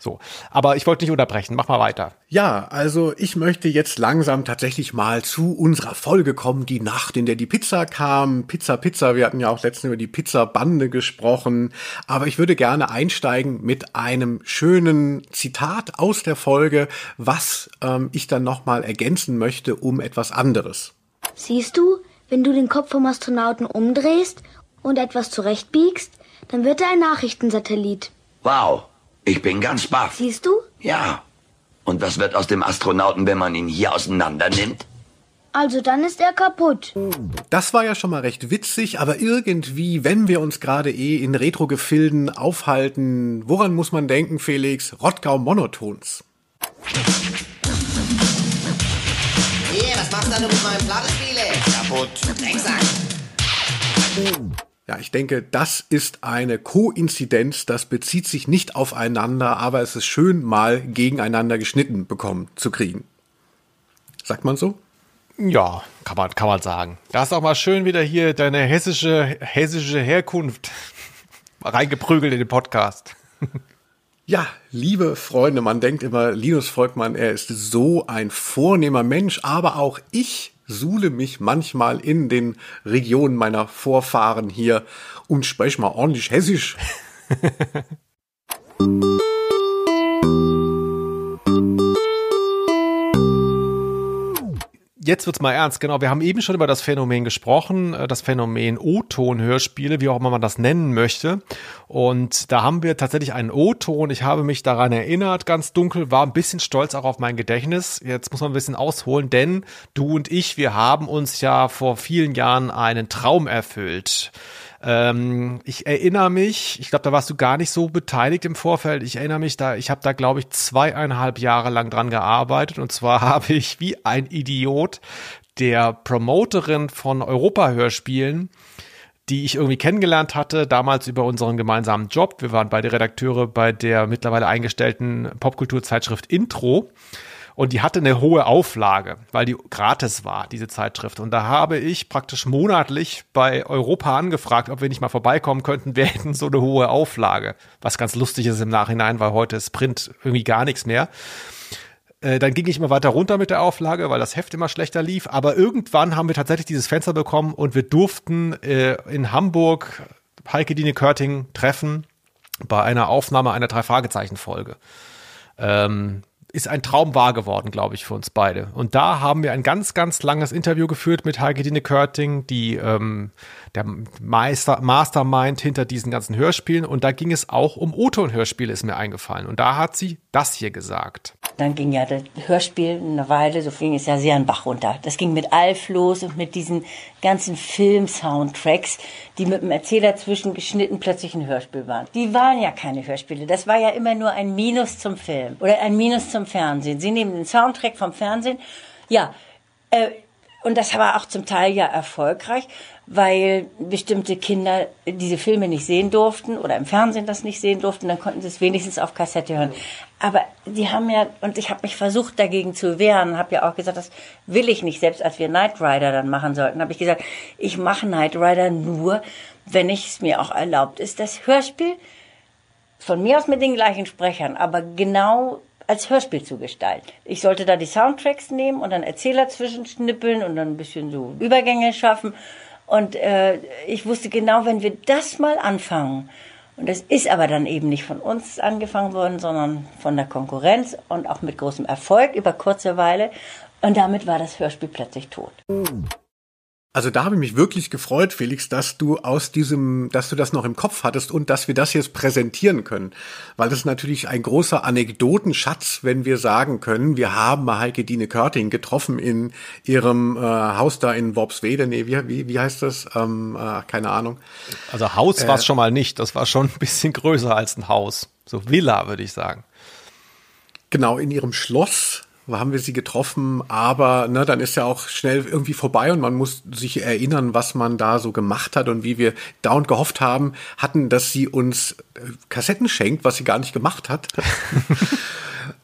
So. Aber ich wollte nicht unterbrechen. Mach mal weiter. Ja, also ich möchte jetzt langsam tatsächlich mal zu unserer Folge kommen, die Nacht, in der die Pizza kam. Pizza, Pizza. Wir hatten ja auch letztens über die Pizza-Bande gesprochen. Aber ich würde gerne einsteigen mit einem schönen Zitat aus der Folge, was ähm, ich dann nochmal ergänzen möchte um etwas anderes. Siehst du, wenn du den Kopf vom Astronauten umdrehst und etwas zurechtbiegst, dann wird er ein Nachrichtensatellit. Wow, ich bin ganz baff. Siehst du? Ja. Und was wird aus dem Astronauten, wenn man ihn hier auseinander nimmt? Also dann ist er kaputt. Das war ja schon mal recht witzig, aber irgendwie, wenn wir uns gerade eh in Retro-Gefilden aufhalten, woran muss man denken, Felix? Rottgau Monotons. Hier, was machst du mit meinem Plattenspiele? Kaputt. Drecksack. Ja, ich denke, das ist eine Koinzidenz, das bezieht sich nicht aufeinander, aber es ist schön, mal gegeneinander geschnitten bekommen zu kriegen. Sagt man so? Ja, kann man, kann man sagen. Da ist auch mal schön wieder hier deine hessische, hessische Herkunft reingeprügelt in den Podcast. Ja, liebe Freunde, man denkt immer, Linus Volkmann, er ist so ein vornehmer Mensch, aber auch ich suhle mich manchmal in den Regionen meiner Vorfahren hier und spreche mal ordentlich hessisch. jetzt wird's mal ernst. Genau, wir haben eben schon über das Phänomen gesprochen, äh, das Phänomen O-Ton-Hörspiele, wie auch immer man das nennen möchte. Und da haben wir tatsächlich einen O-Ton. Ich habe mich daran erinnert, ganz dunkel, war ein bisschen stolz auch auf mein Gedächtnis. Jetzt muss man ein bisschen ausholen, denn du und ich, wir haben uns ja vor vielen Jahren einen Traum erfüllt. Ähm, ich erinnere mich, ich glaube, da warst du gar nicht so beteiligt im Vorfeld. Ich erinnere mich da, ich habe da, glaube ich, zweieinhalb Jahre lang dran gearbeitet. Und zwar habe ich wie ein Idiot der Promoterin von Europa-Hörspielen die ich irgendwie kennengelernt hatte, damals über unseren gemeinsamen Job. Wir waren beide Redakteure bei der mittlerweile eingestellten Popkulturzeitschrift Intro. Und die hatte eine hohe Auflage, weil die gratis war, diese Zeitschrift. Und da habe ich praktisch monatlich bei Europa angefragt, ob wir nicht mal vorbeikommen könnten. Wir hätten so eine hohe Auflage. Was ganz lustig ist im Nachhinein, weil heute ist Print irgendwie gar nichts mehr. Äh, dann ging ich immer weiter runter mit der Auflage, weil das Heft immer schlechter lief. Aber irgendwann haben wir tatsächlich dieses Fenster bekommen und wir durften äh, in Hamburg Heike Dine Körting treffen bei einer Aufnahme einer Drei-Fragezeichen-Folge. Ähm, ist ein Traum wahr geworden, glaube ich, für uns beide. Und da haben wir ein ganz, ganz langes Interview geführt mit Heike Dine Körting, die ähm, der Meister, Mastermind hinter diesen ganzen Hörspielen. Und da ging es auch um O-Ton-Hörspiele, ist mir eingefallen. Und da hat sie das hier gesagt. Dann ging ja das Hörspiel eine Weile, so ging es ja sehr an Bach runter. Das ging mit Alf los und mit diesen ganzen Film-Soundtracks, die mit dem Erzähler zwischengeschnitten plötzlich ein Hörspiel waren. Die waren ja keine Hörspiele. Das war ja immer nur ein Minus zum Film oder ein Minus zum Fernsehen. Sie nehmen den Soundtrack vom Fernsehen. Ja, äh, und das war auch zum Teil ja erfolgreich, weil bestimmte Kinder diese Filme nicht sehen durften oder im Fernsehen das nicht sehen durften, dann konnten sie es wenigstens auf Kassette hören. Aber die haben ja, und ich habe mich versucht dagegen zu wehren, habe ja auch gesagt, das will ich nicht, selbst als wir Knight Rider dann machen sollten, habe ich gesagt, ich mache Knight Rider nur, wenn ich es mir auch erlaubt ist, das Hörspiel von mir aus mit den gleichen Sprechern, aber genau als Hörspiel zu gestalten. Ich sollte da die Soundtracks nehmen und dann Erzähler zwischenschnippeln und dann ein bisschen so Übergänge schaffen. Und äh, ich wusste genau, wenn wir das mal anfangen, und das ist aber dann eben nicht von uns angefangen worden, sondern von der Konkurrenz und auch mit großem Erfolg über kurze Weile. Und damit war das Hörspiel plötzlich tot. Also da habe ich mich wirklich gefreut, Felix, dass du aus diesem, dass du das noch im Kopf hattest und dass wir das jetzt präsentieren können. Weil das ist natürlich ein großer Anekdotenschatz, wenn wir sagen können, wir haben Heike Dine Körting getroffen in ihrem äh, Haus da in Worpswede. Nee, wie, wie, wie heißt das? Ähm, äh, keine Ahnung. Also Haus äh, war es schon mal nicht. Das war schon ein bisschen größer als ein Haus. So Villa, würde ich sagen. Genau, in ihrem Schloss haben wir sie getroffen, aber ne, dann ist ja auch schnell irgendwie vorbei und man muss sich erinnern, was man da so gemacht hat und wie wir dauernd gehofft haben, hatten, dass sie uns äh, Kassetten schenkt, was sie gar nicht gemacht hat.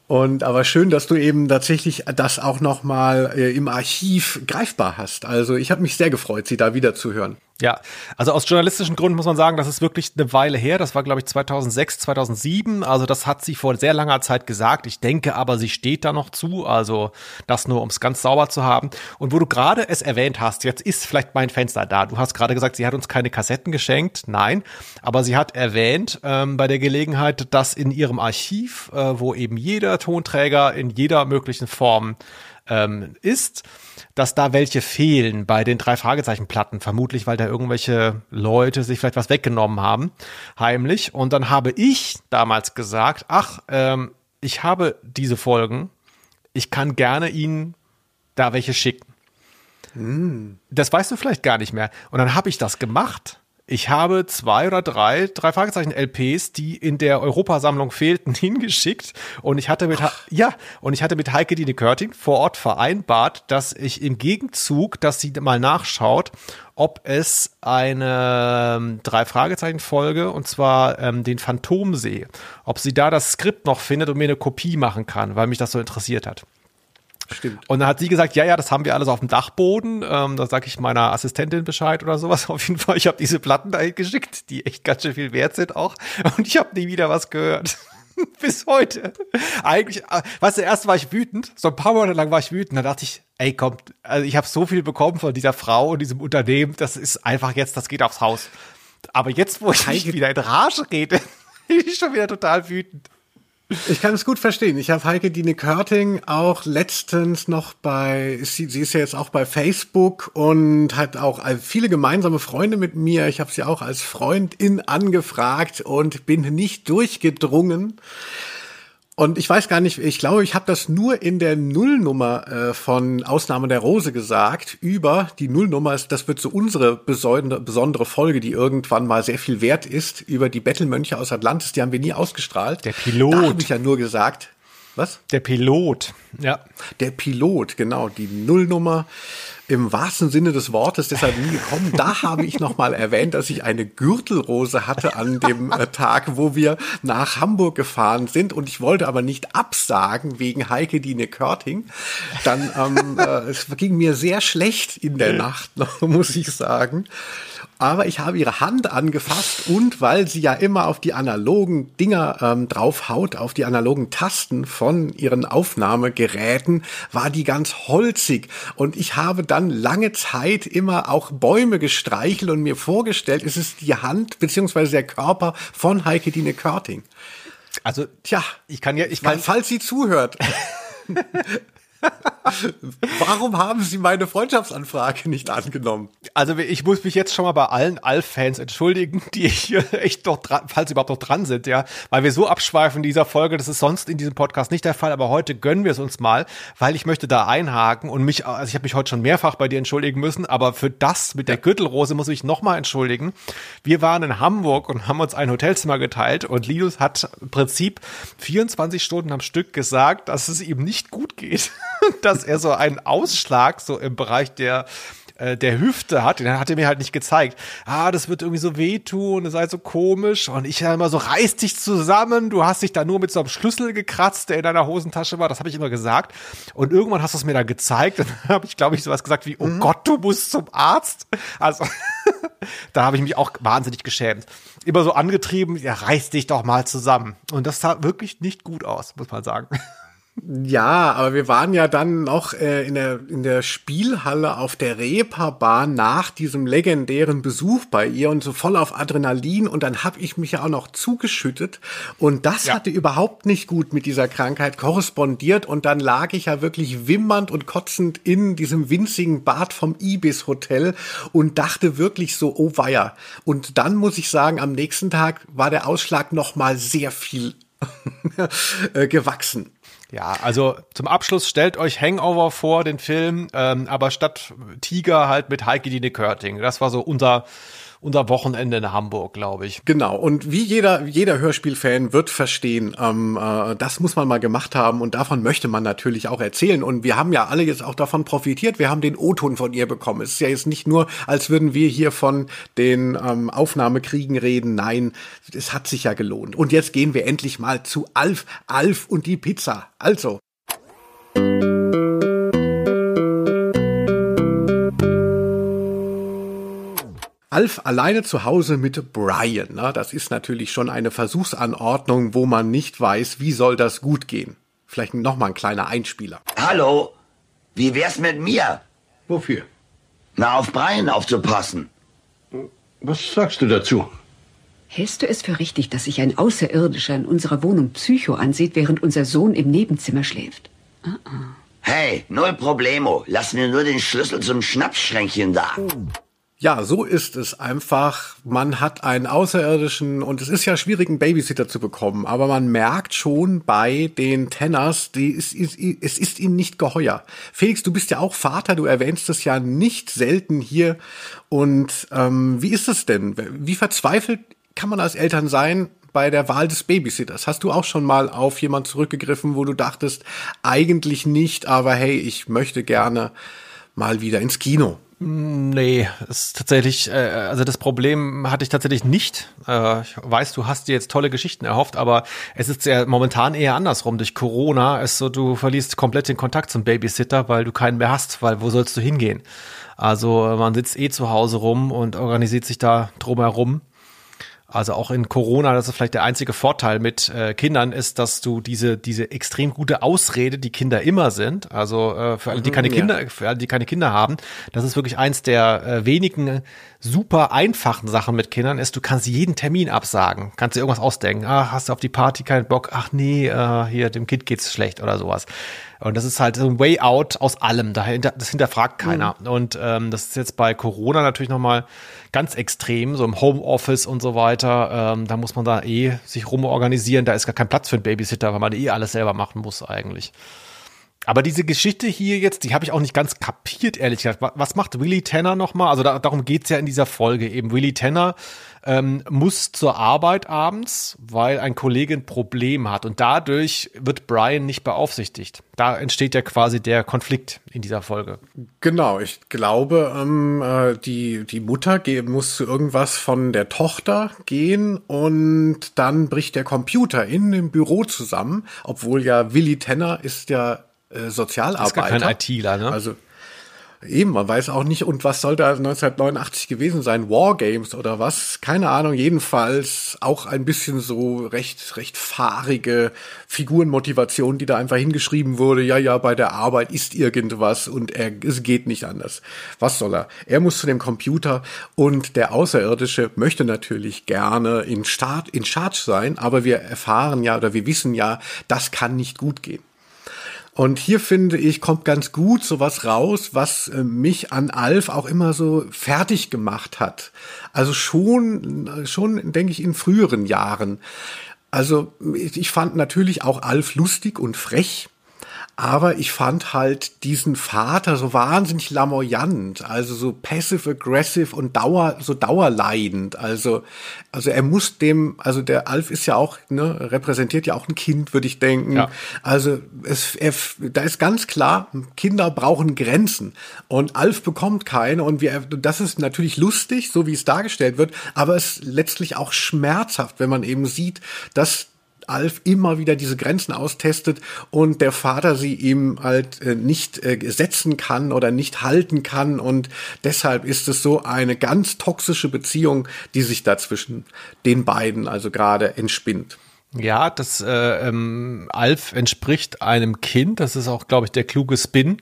Und aber schön, dass du eben tatsächlich das auch noch mal äh, im Archiv greifbar hast. Also ich habe mich sehr gefreut, sie da wieder zu hören. Ja, also aus journalistischen Gründen muss man sagen, das ist wirklich eine Weile her. Das war, glaube ich, 2006, 2007. Also das hat sie vor sehr langer Zeit gesagt. Ich denke aber, sie steht da noch zu. Also das nur, um es ganz sauber zu haben. Und wo du gerade es erwähnt hast, jetzt ist vielleicht mein Fenster da. Du hast gerade gesagt, sie hat uns keine Kassetten geschenkt. Nein, aber sie hat erwähnt ähm, bei der Gelegenheit, dass in ihrem Archiv, äh, wo eben jeder Tonträger in jeder möglichen Form ähm, ist, dass da welche fehlen bei den drei Fragezeichenplatten, vermutlich weil da irgendwelche Leute sich vielleicht was weggenommen haben, heimlich. Und dann habe ich damals gesagt, ach, ähm, ich habe diese Folgen, ich kann gerne Ihnen da welche schicken. Mm. Das weißt du vielleicht gar nicht mehr. Und dann habe ich das gemacht ich habe zwei oder drei, drei Fragezeichen LPs, die in der Europasammlung fehlten, hingeschickt. Und ich hatte mit, Ach. ja, und ich hatte mit Heike Dine Körting vor Ort vereinbart, dass ich im Gegenzug, dass sie mal nachschaut, ob es eine ähm, drei Fragezeichen Folge und zwar ähm, den Phantomsee, ob sie da das Skript noch findet und mir eine Kopie machen kann, weil mich das so interessiert hat. Stimmt. Und dann hat sie gesagt, ja, ja, das haben wir alles auf dem Dachboden. Ähm, da sage ich meiner Assistentin Bescheid oder sowas. Auf jeden Fall, ich habe diese Platten dahin geschickt, die echt ganz schön viel wert sind auch. Und ich habe nie wieder was gehört. Bis heute. Eigentlich, äh, weißt du, erst war ich wütend, so ein paar Monate lang war ich wütend. Da dachte ich, ey, komm, also ich habe so viel bekommen von dieser Frau und diesem Unternehmen, das ist einfach jetzt, das geht aufs Haus. Aber jetzt, wo ich wieder in Rage rede, bin ich schon wieder total wütend. Ich kann es gut verstehen. Ich habe Heike Dine Körting auch letztens noch bei, sie, sie ist ja jetzt auch bei Facebook und hat auch viele gemeinsame Freunde mit mir. Ich habe sie auch als Freundin angefragt und bin nicht durchgedrungen. Und ich weiß gar nicht, ich glaube, ich habe das nur in der Nullnummer äh, von Ausnahme der Rose gesagt. Über die Nullnummer ist, das wird so unsere besondere, besondere Folge, die irgendwann mal sehr viel wert ist, über die Bettelmönche aus Atlantis. Die haben wir nie ausgestrahlt. Der Pilot. Da habe ich ja nur gesagt. Was? Der Pilot, ja. Der Pilot, genau, die Nullnummer. im wahrsten Sinne des Wortes deshalb nie gekommen. Da habe ich nochmal erwähnt, dass ich eine Gürtelrose hatte an dem äh, Tag, wo wir nach Hamburg gefahren sind und ich wollte aber nicht absagen wegen Heike Dine Körting. Dann ähm, äh, es ging mir sehr schlecht in der Nacht, muss ich sagen aber ich habe ihre Hand angefasst und weil sie ja immer auf die analogen Dinger ähm, draufhaut, auf die analogen Tasten von ihren Aufnahmegeräten, war die ganz holzig und ich habe dann lange Zeit immer auch Bäume gestreichelt und mir vorgestellt, es ist die Hand beziehungsweise der Körper von Heike Dine Körting. Also, tja, ich kann ja, ich kann, kann, falls sie zuhört. Warum haben Sie meine Freundschaftsanfrage nicht angenommen? Also ich muss mich jetzt schon mal bei allen Alf-Fans entschuldigen, die hier echt noch dran, falls überhaupt noch dran sind, ja, weil wir so abschweifen in dieser Folge. Das ist sonst in diesem Podcast nicht der Fall, aber heute gönnen wir es uns mal, weil ich möchte da einhaken und mich, also ich habe mich heute schon mehrfach bei dir entschuldigen müssen, aber für das mit der Gürtelrose muss ich noch mal entschuldigen. Wir waren in Hamburg und haben uns ein Hotelzimmer geteilt und Linus hat im Prinzip 24 Stunden am Stück gesagt, dass es ihm nicht gut geht. dass er so einen Ausschlag so im Bereich der äh, der Hüfte hat, den hat er mir halt nicht gezeigt. Ah, das wird irgendwie so wehtun, das sei so komisch. Und ich immer so, reiß dich zusammen, du hast dich da nur mit so einem Schlüssel gekratzt, der in deiner Hosentasche war. Das habe ich immer gesagt. Und irgendwann hast du es mir dann gezeigt. Und dann habe ich, glaube ich, sowas gesagt wie, oh mhm. Gott, du musst zum Arzt. Also, da habe ich mich auch wahnsinnig geschämt. Immer so angetrieben, ja, reiß dich doch mal zusammen. Und das sah wirklich nicht gut aus, muss man sagen. Ja, aber wir waren ja dann noch äh, in, der, in der Spielhalle auf der Reeperbahn nach diesem legendären Besuch bei ihr und so voll auf Adrenalin und dann habe ich mich ja auch noch zugeschüttet und das ja. hatte überhaupt nicht gut mit dieser Krankheit korrespondiert und dann lag ich ja wirklich wimmernd und kotzend in diesem winzigen Bad vom Ibis Hotel und dachte wirklich so, oh weia. Und dann muss ich sagen, am nächsten Tag war der Ausschlag noch mal sehr viel äh, gewachsen. Ja, also zum Abschluss stellt euch Hangover vor, den Film, ähm, aber statt Tiger halt mit Heike Dine Körting. Das war so unser unser Wochenende in Hamburg, glaube ich. Genau. Und wie jeder, jeder Hörspielfan wird verstehen, ähm, äh, das muss man mal gemacht haben und davon möchte man natürlich auch erzählen. Und wir haben ja alle jetzt auch davon profitiert. Wir haben den O-Ton von ihr bekommen. Es ist ja jetzt nicht nur, als würden wir hier von den ähm, Aufnahmekriegen reden. Nein, es hat sich ja gelohnt. Und jetzt gehen wir endlich mal zu Alf, Alf und die Pizza. Also. Alf alleine zu Hause mit Brian. Na, das ist natürlich schon eine Versuchsanordnung, wo man nicht weiß, wie soll das gut gehen. Vielleicht noch mal ein kleiner Einspieler. Hallo, wie wär's mit mir? Wofür? Na, auf Brian aufzupassen. Was sagst du dazu? Hältst du es für richtig, dass sich ein Außerirdischer in unserer Wohnung Psycho ansieht, während unser Sohn im Nebenzimmer schläft? Uh -uh. Hey, null Problemo. Lass mir nur den Schlüssel zum Schnapsschränkchen da. Oh. Ja, so ist es einfach. Man hat einen Außerirdischen und es ist ja schwierig, einen Babysitter zu bekommen, aber man merkt schon bei den Tenners, die ist, ist, es ist ihnen nicht geheuer. Felix, du bist ja auch Vater, du erwähnst es ja nicht selten hier. Und ähm, wie ist es denn? Wie verzweifelt kann man als Eltern sein bei der Wahl des Babysitters? Hast du auch schon mal auf jemand zurückgegriffen, wo du dachtest, eigentlich nicht, aber hey, ich möchte gerne mal wieder ins Kino? Nee, ist tatsächlich, äh, also das Problem hatte ich tatsächlich nicht. Äh, ich weiß, du hast dir jetzt tolle Geschichten erhofft, aber es ist ja momentan eher andersrum. Durch Corona ist so, du verlierst komplett den Kontakt zum Babysitter, weil du keinen mehr hast, weil wo sollst du hingehen? Also man sitzt eh zu Hause rum und organisiert sich da drumherum. Also auch in Corona, das ist vielleicht der einzige Vorteil mit äh, Kindern, ist, dass du diese diese extrem gute Ausrede, die Kinder immer sind, also äh, für alle, die mhm, keine Kinder, ja. für alle, die keine Kinder haben, das ist wirklich eins der äh, wenigen super einfachen Sachen mit Kindern, ist, du kannst jeden Termin absagen, kannst dir irgendwas ausdenken. Ach, hast du auf die Party keinen Bock? Ach nee, äh, hier dem Kind geht's schlecht oder sowas. Und das ist halt so ein Way out aus allem. Dahinter, das hinterfragt keiner. Mhm. Und ähm, das ist jetzt bei Corona natürlich nochmal ganz extrem, so im Homeoffice und so weiter. Ähm, da muss man da eh sich rumorganisieren. Da ist gar kein Platz für einen Babysitter, weil man eh alles selber machen muss eigentlich. Aber diese Geschichte hier jetzt, die habe ich auch nicht ganz kapiert, ehrlich gesagt. Was macht Willy Tanner nochmal? Also da, darum geht's ja in dieser Folge eben. Willy Tanner ähm, muss zur Arbeit abends, weil ein Kollege ein Problem hat. Und dadurch wird Brian nicht beaufsichtigt. Da entsteht ja quasi der Konflikt in dieser Folge. Genau, ich glaube, ähm, äh, die, die Mutter muss zu irgendwas von der Tochter gehen und dann bricht der Computer in dem Büro zusammen, obwohl ja Willy Tanner ist ja äh, Sozialarbeiter. Ist gar kein ITler, ne? Also Eben, man weiß auch nicht, und was soll da 1989 gewesen sein? Wargames oder was? Keine Ahnung, jedenfalls auch ein bisschen so recht, recht fahrige Figurenmotivation, die da einfach hingeschrieben wurde. Ja, ja, bei der Arbeit ist irgendwas und er, es geht nicht anders. Was soll er? Er muss zu dem Computer und der Außerirdische möchte natürlich gerne in Start, in Charge sein, aber wir erfahren ja oder wir wissen ja, das kann nicht gut gehen. Und hier finde ich, kommt ganz gut sowas raus, was äh, mich an Alf auch immer so fertig gemacht hat. Also schon, schon denke ich in früheren Jahren. Also ich fand natürlich auch Alf lustig und frech. Aber ich fand halt diesen Vater so wahnsinnig lamoyant, also so passive-aggressive und dauer, so dauerleidend. Also, also er muss dem, also der Alf ist ja auch, ne, repräsentiert ja auch ein Kind, würde ich denken. Ja. Also es, er, da ist ganz klar, Kinder brauchen Grenzen. Und Alf bekommt keine. Und wir, das ist natürlich lustig, so wie es dargestellt wird, aber es ist letztlich auch schmerzhaft, wenn man eben sieht, dass Alf immer wieder diese Grenzen austestet und der Vater sie ihm halt äh, nicht äh, setzen kann oder nicht halten kann und deshalb ist es so eine ganz toxische Beziehung, die sich da zwischen den beiden also gerade entspinnt. Ja, das äh, ähm, Alf entspricht einem Kind, das ist auch, glaube ich, der kluge Spin.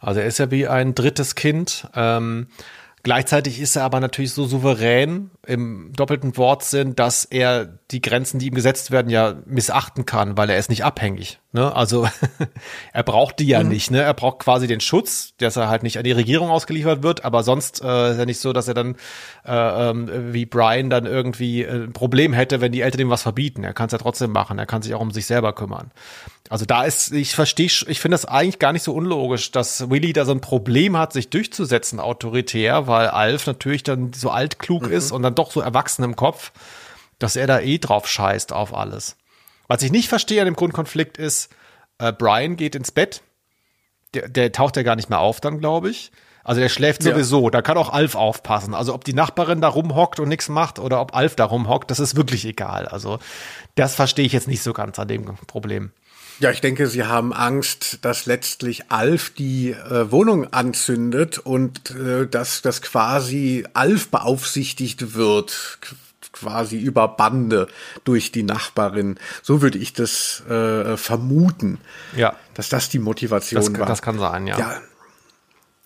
Also er ist ja wie ein drittes Kind. Ähm, Gleichzeitig ist er aber natürlich so souverän im doppelten Wortsinn, dass er die Grenzen, die ihm gesetzt werden, ja missachten kann, weil er ist nicht abhängig. Ne? Also er braucht die ja mhm. nicht. Ne? Er braucht quasi den Schutz, dass er halt nicht an die Regierung ausgeliefert wird. Aber sonst äh, ist ja nicht so, dass er dann äh, ähm, wie Brian dann irgendwie äh, ein Problem hätte, wenn die Eltern ihm was verbieten. Er kann es ja trotzdem machen. Er kann sich auch um sich selber kümmern. Also da ist, ich verstehe, ich finde das eigentlich gar nicht so unlogisch, dass Willy da so ein Problem hat, sich durchzusetzen autoritär, weil Alf natürlich dann so altklug mhm. ist und dann doch so erwachsen im Kopf, dass er da eh drauf scheißt auf alles. Was ich nicht verstehe an dem Grundkonflikt ist, äh, Brian geht ins Bett, der, der taucht ja gar nicht mehr auf dann, glaube ich. Also der schläft sowieso, ja. da kann auch Alf aufpassen. Also ob die Nachbarin da rumhockt und nichts macht oder ob Alf da rumhockt, das ist wirklich egal. Also das verstehe ich jetzt nicht so ganz an dem Problem. Ja, ich denke, Sie haben Angst, dass letztlich Alf die äh, Wohnung anzündet und äh, dass das quasi Alf beaufsichtigt wird, quasi über Bande durch die Nachbarin. So würde ich das äh, vermuten. Ja. Dass das die Motivation das, war. Das kann sein, ja. Ja,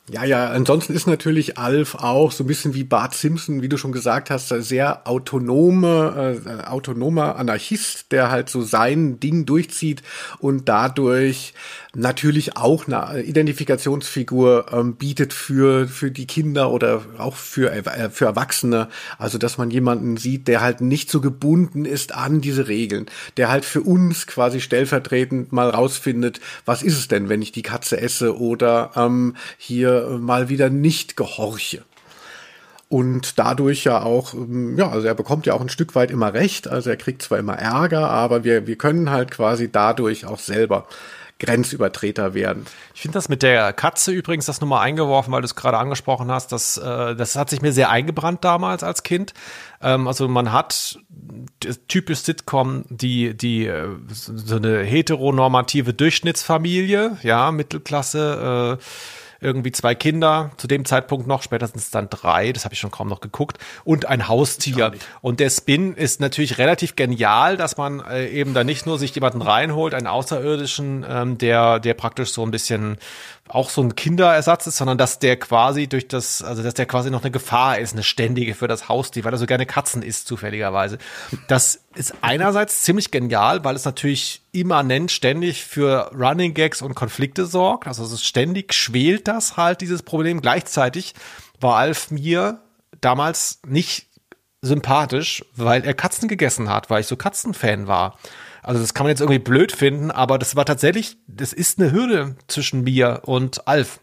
ja, ja, ansonsten ist natürlich Alf auch so ein bisschen wie Bart Simpson, wie du schon gesagt hast, sehr autonome, äh, autonomer Anarchist, der halt so sein Ding durchzieht und dadurch natürlich auch eine Identifikationsfigur ähm, bietet für, für die Kinder oder auch für, äh, für Erwachsene. Also, dass man jemanden sieht, der halt nicht so gebunden ist an diese Regeln, der halt für uns quasi stellvertretend mal rausfindet, was ist es denn, wenn ich die Katze esse oder ähm, hier mal wieder nicht gehorche. Und dadurch ja auch, ähm, ja, also er bekommt ja auch ein Stück weit immer recht. Also er kriegt zwar immer Ärger, aber wir, wir können halt quasi dadurch auch selber Grenzübertreter werden. Ich finde das mit der Katze übrigens das nochmal eingeworfen, weil du es gerade angesprochen hast. Das, äh, das hat sich mir sehr eingebrannt damals als Kind. Ähm, also man hat typisch Sitcom die, die äh, so eine heteronormative Durchschnittsfamilie, ja, Mittelklasse, äh, irgendwie zwei Kinder, zu dem Zeitpunkt noch, spätestens dann drei, das habe ich schon kaum noch geguckt, und ein Haustier. Und der Spin ist natürlich relativ genial, dass man äh, eben da nicht nur sich jemanden reinholt, einen Außerirdischen, ähm, der, der praktisch so ein bisschen auch so ein Kinderersatz ist, sondern dass der quasi durch das, also dass der quasi noch eine Gefahr ist, eine ständige für das Haustier, weil er so gerne Katzen isst, zufälligerweise. Das ist einerseits ziemlich genial, weil es natürlich immanent ständig für Running Gags und Konflikte sorgt. Also es ist ständig schwelt das halt, dieses Problem. Gleichzeitig war Alf mir damals nicht sympathisch, weil er Katzen gegessen hat, weil ich so Katzenfan war. Also das kann man jetzt irgendwie blöd finden, aber das war tatsächlich, das ist eine Hürde zwischen mir und Alf,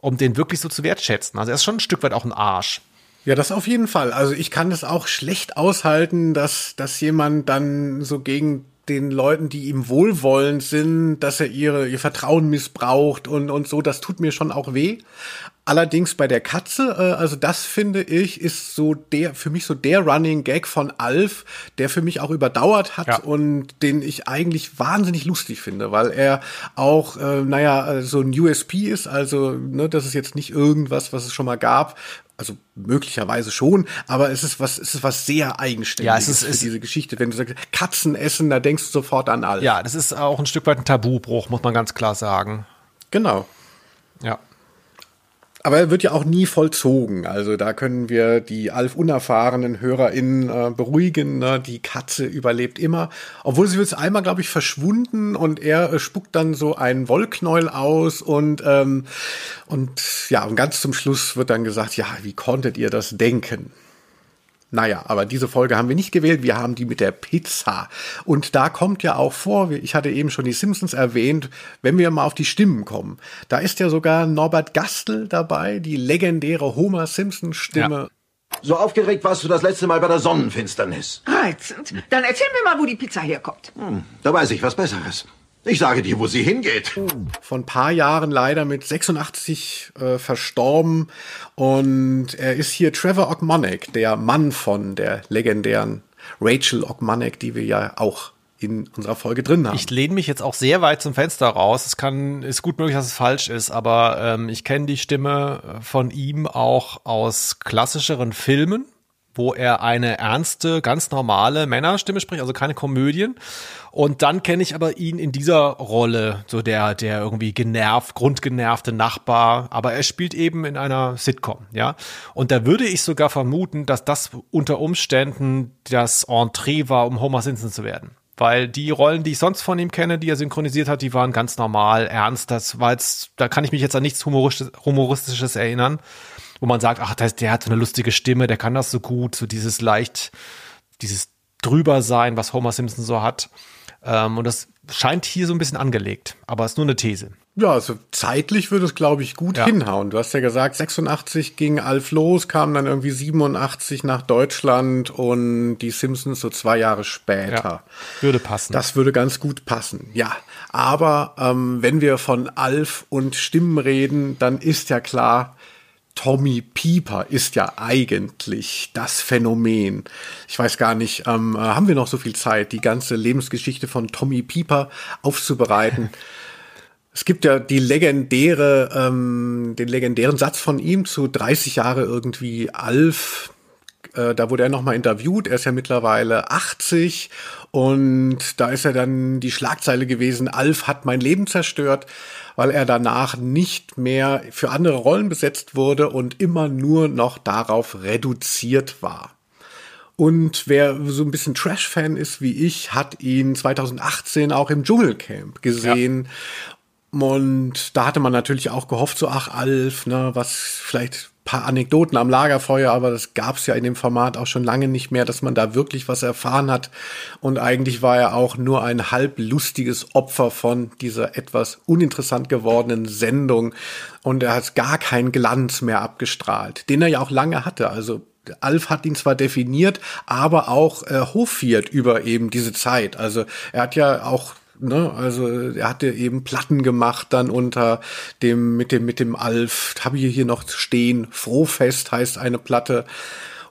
um den wirklich so zu wertschätzen. Also er ist schon ein Stück weit auch ein Arsch. Ja, das auf jeden Fall. Also ich kann es auch schlecht aushalten, dass, dass jemand dann so gegen den Leuten, die ihm wohlwollend sind, dass er ihre, ihr Vertrauen missbraucht und, und so, das tut mir schon auch weh. Allerdings bei der Katze, äh, also das finde ich, ist so der, für mich so der Running Gag von Alf, der für mich auch überdauert hat ja. und den ich eigentlich wahnsinnig lustig finde, weil er auch, äh, naja, äh, so ein USP ist, also, ne, das ist jetzt nicht irgendwas, was es schon mal gab, also möglicherweise schon, aber es ist was, es ist was sehr eigenständiges ja, es ist, für diese Geschichte. Wenn du sagst, Katzen essen, da denkst du sofort an Alf. Ja, das ist auch ein Stück weit ein Tabubruch, muss man ganz klar sagen. Genau. Ja. Aber er wird ja auch nie vollzogen. Also da können wir die Alf unerfahrenen HörerInnen äh, beruhigen. Ne? Die Katze überlebt immer. Obwohl sie wird einmal, glaube ich, verschwunden und er äh, spuckt dann so einen Wollknäuel aus und, ähm, und ja, und ganz zum Schluss wird dann gesagt, ja, wie konntet ihr das denken? Naja, aber diese Folge haben wir nicht gewählt. Wir haben die mit der Pizza. Und da kommt ja auch vor, ich hatte eben schon die Simpsons erwähnt, wenn wir mal auf die Stimmen kommen. Da ist ja sogar Norbert Gastel dabei, die legendäre Homer Simpson Stimme. Ja. So aufgeregt warst du das letzte Mal bei der Sonnenfinsternis. Reizend. Dann erzähl mir mal, wo die Pizza herkommt. Hm, da weiß ich was Besseres. Ich sage dir, wo sie hingeht. Von paar Jahren leider mit 86 äh, verstorben. Und er ist hier Trevor Ogmonic, der Mann von der legendären Rachel Ogmonic, die wir ja auch in unserer Folge drin haben. Ich lehne mich jetzt auch sehr weit zum Fenster raus. Es kann, ist gut möglich, dass es falsch ist, aber ähm, ich kenne die Stimme von ihm auch aus klassischeren Filmen wo er eine ernste, ganz normale Männerstimme spricht, also keine Komödien. Und dann kenne ich aber ihn in dieser Rolle, so der, der irgendwie genervt, grundgenervte Nachbar. Aber er spielt eben in einer Sitcom, ja. Und da würde ich sogar vermuten, dass das unter Umständen das Entree war, um Homer Simpson zu werden weil die Rollen, die ich sonst von ihm kenne, die er synchronisiert hat, die waren ganz normal, ernst. Das war jetzt, da kann ich mich jetzt an nichts Humoristisches, Humoristisches erinnern wo man sagt, ach, der, der hat so eine lustige Stimme, der kann das so gut, so dieses leicht, dieses drüber sein, was Homer Simpson so hat. Ähm, und das scheint hier so ein bisschen angelegt, aber ist nur eine These. Ja, also zeitlich würde es, glaube ich, gut ja. hinhauen. Du hast ja gesagt, 86 ging Alf los, kam dann irgendwie 87 nach Deutschland und die Simpsons so zwei Jahre später. Ja, würde passen. Das würde ganz gut passen, ja. Aber ähm, wenn wir von Alf und Stimmen reden, dann ist ja klar, Tommy Pieper ist ja eigentlich das Phänomen. Ich weiß gar nicht, ähm, äh, haben wir noch so viel Zeit, die ganze Lebensgeschichte von Tommy Pieper aufzubereiten? es gibt ja die legendäre, ähm, den legendären Satz von ihm zu 30 Jahre irgendwie Alf. Äh, da wurde er nochmal interviewt. Er ist ja mittlerweile 80 und da ist er dann die Schlagzeile gewesen, Alf hat mein Leben zerstört weil er danach nicht mehr für andere Rollen besetzt wurde und immer nur noch darauf reduziert war. Und wer so ein bisschen Trash-Fan ist wie ich, hat ihn 2018 auch im Dschungelcamp gesehen. Ja. Und da hatte man natürlich auch gehofft, so ach Alf, ne, was vielleicht paar Anekdoten am Lagerfeuer, aber das gab es ja in dem Format auch schon lange nicht mehr, dass man da wirklich was erfahren hat. Und eigentlich war er auch nur ein halb lustiges Opfer von dieser etwas uninteressant gewordenen Sendung. Und er hat gar keinen Glanz mehr abgestrahlt, den er ja auch lange hatte. Also Alf hat ihn zwar definiert, aber auch äh, hofiert über eben diese Zeit. Also er hat ja auch Ne? Also er hatte eben Platten gemacht dann unter dem mit dem mit dem Alf. Habe ich hier noch stehen. Frohfest heißt eine Platte.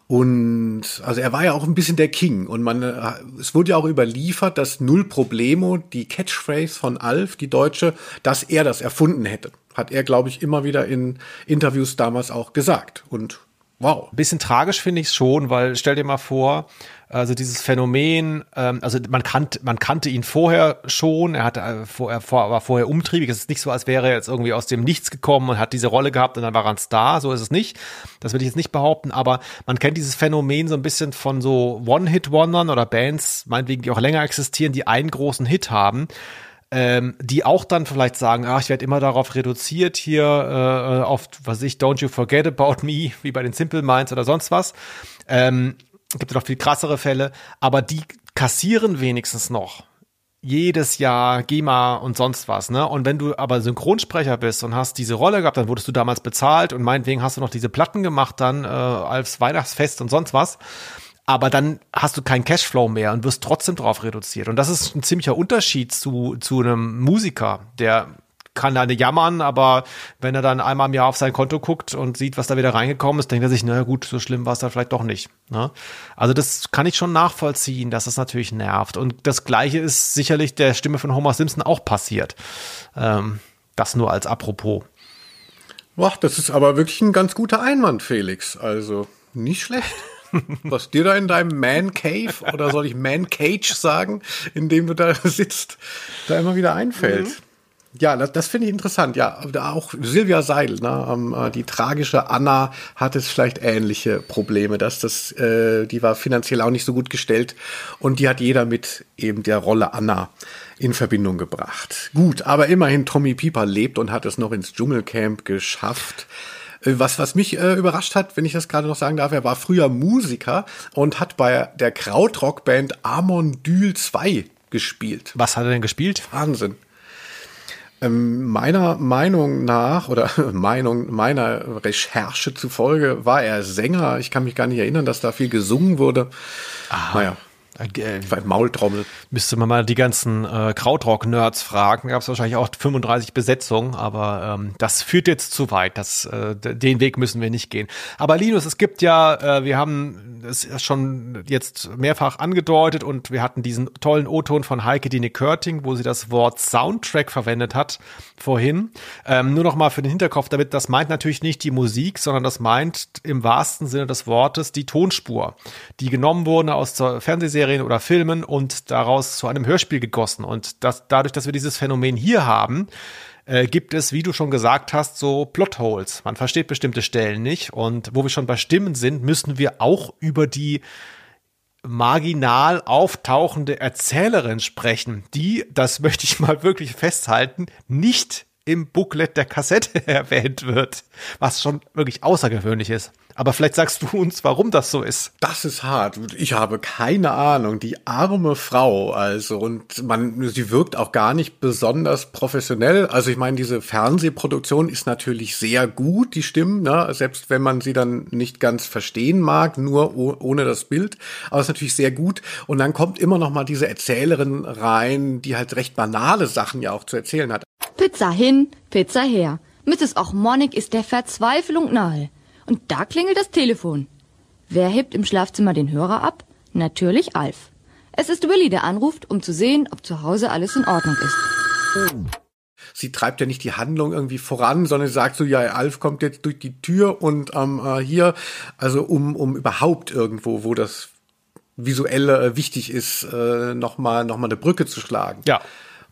Und also er war ja auch ein bisschen der King und man äh, es wurde ja auch überliefert, dass Null Problemo, die Catchphrase von Alf, die deutsche, dass er das erfunden hätte. Hat er glaube ich immer wieder in Interviews damals auch gesagt und wow. Ein bisschen tragisch finde ich es schon, weil stell dir mal vor, also dieses Phänomen, ähm, also man kannte, man kannte ihn vorher schon, er hatte äh, vorher, vor, war vorher umtriebig. Es ist nicht so, als wäre er jetzt irgendwie aus dem Nichts gekommen und hat diese Rolle gehabt und dann war er ein Star. So ist es nicht. Das will ich jetzt nicht behaupten, aber man kennt dieses Phänomen so ein bisschen von so One-Hit-Wondern oder Bands, meinetwegen, die auch länger existieren, die einen großen Hit haben. Ähm, die auch dann vielleicht sagen, ach, ich werde immer darauf reduziert hier äh, auf, was ich, Don't You Forget About Me, wie bei den Simple Minds oder sonst was. Ähm, gibt es noch viel krassere Fälle, aber die kassieren wenigstens noch jedes Jahr GEMA und sonst was, ne? Und wenn du aber Synchronsprecher bist und hast diese Rolle gehabt, dann wurdest du damals bezahlt und meinetwegen hast du noch diese Platten gemacht dann äh, als Weihnachtsfest und sonst was. Aber dann hast du keinen Cashflow mehr und wirst trotzdem drauf reduziert. Und das ist ein ziemlicher Unterschied zu, zu einem Musiker, der kann da jammern, aber wenn er dann einmal im Jahr auf sein Konto guckt und sieht, was da wieder reingekommen ist, denkt er sich, na gut, so schlimm war es dann vielleicht doch nicht. Ne? Also das kann ich schon nachvollziehen, dass es das natürlich nervt. Und das Gleiche ist sicherlich der Stimme von Homer Simpson auch passiert. Ähm, das nur als Apropos. Boah, das ist aber wirklich ein ganz guter Einwand, Felix. Also nicht schlecht. Was dir da in deinem Man Cave oder soll ich Man Cage sagen, in dem du da sitzt, da immer wieder einfällt. Mhm. Ja, das, das finde ich interessant. Ja, auch Silvia Seidel, ne, ähm, äh, die tragische Anna hat es vielleicht ähnliche Probleme, dass das, äh, die war finanziell auch nicht so gut gestellt und die hat jeder mit eben der Rolle Anna in Verbindung gebracht. Gut, aber immerhin Tommy Pieper lebt und hat es noch ins Dschungelcamp geschafft. Äh, was, was mich äh, überrascht hat, wenn ich das gerade noch sagen darf, er war früher Musiker und hat bei der Krautrockband Amon Dül 2 gespielt. Was hat er denn gespielt? Wahnsinn. Ähm, meiner Meinung nach oder Meinung meiner Recherche zufolge war er Sänger. Ich kann mich gar nicht erinnern, dass da viel gesungen wurde. Aha. Naja, äh, Maultrommel. Müsste man mal die ganzen äh, Krautrock-Nerds fragen. Gab es wahrscheinlich auch 35 Besetzungen, aber ähm, das führt jetzt zu weit. Das, äh, den Weg müssen wir nicht gehen. Aber Linus, es gibt ja, äh, wir haben es schon jetzt mehrfach angedeutet und wir hatten diesen tollen O-Ton von Heike Dine Körting, wo sie das Wort Soundtrack verwendet hat vorhin. Ähm, nur noch mal für den Hinterkopf, damit das meint natürlich nicht die Musik, sondern das meint im wahrsten Sinne des Wortes die Tonspur, die genommen wurde aus der Fernsehserie Serien oder Filmen und daraus zu einem Hörspiel gegossen. Und das, dadurch, dass wir dieses Phänomen hier haben, äh, gibt es, wie du schon gesagt hast, so Plotholes. Man versteht bestimmte Stellen nicht. Und wo wir schon bei Stimmen sind, müssen wir auch über die marginal auftauchende Erzählerin sprechen, die, das möchte ich mal wirklich festhalten, nicht im Booklet der Kassette erwähnt wird, was schon wirklich außergewöhnlich ist. Aber vielleicht sagst du uns, warum das so ist. Das ist hart. Ich habe keine Ahnung. Die arme Frau, also, und man, sie wirkt auch gar nicht besonders professionell. Also, ich meine, diese Fernsehproduktion ist natürlich sehr gut, die Stimmen, ne? selbst wenn man sie dann nicht ganz verstehen mag, nur ohne das Bild. Aber es ist natürlich sehr gut. Und dann kommt immer noch mal diese Erzählerin rein, die halt recht banale Sachen ja auch zu erzählen hat. Pizza hin, Pizza her. Mrs. Ochmonik ist der Verzweiflung nahe. Und da klingelt das Telefon. Wer hebt im Schlafzimmer den Hörer ab? Natürlich Alf. Es ist Willy, der anruft, um zu sehen, ob zu Hause alles in Ordnung ist. Sie treibt ja nicht die Handlung irgendwie voran, sondern sagt so, ja, Alf kommt jetzt durch die Tür und ähm, äh, hier, also um, um überhaupt irgendwo, wo das visuelle äh, wichtig ist, äh, nochmal noch mal eine Brücke zu schlagen. Ja.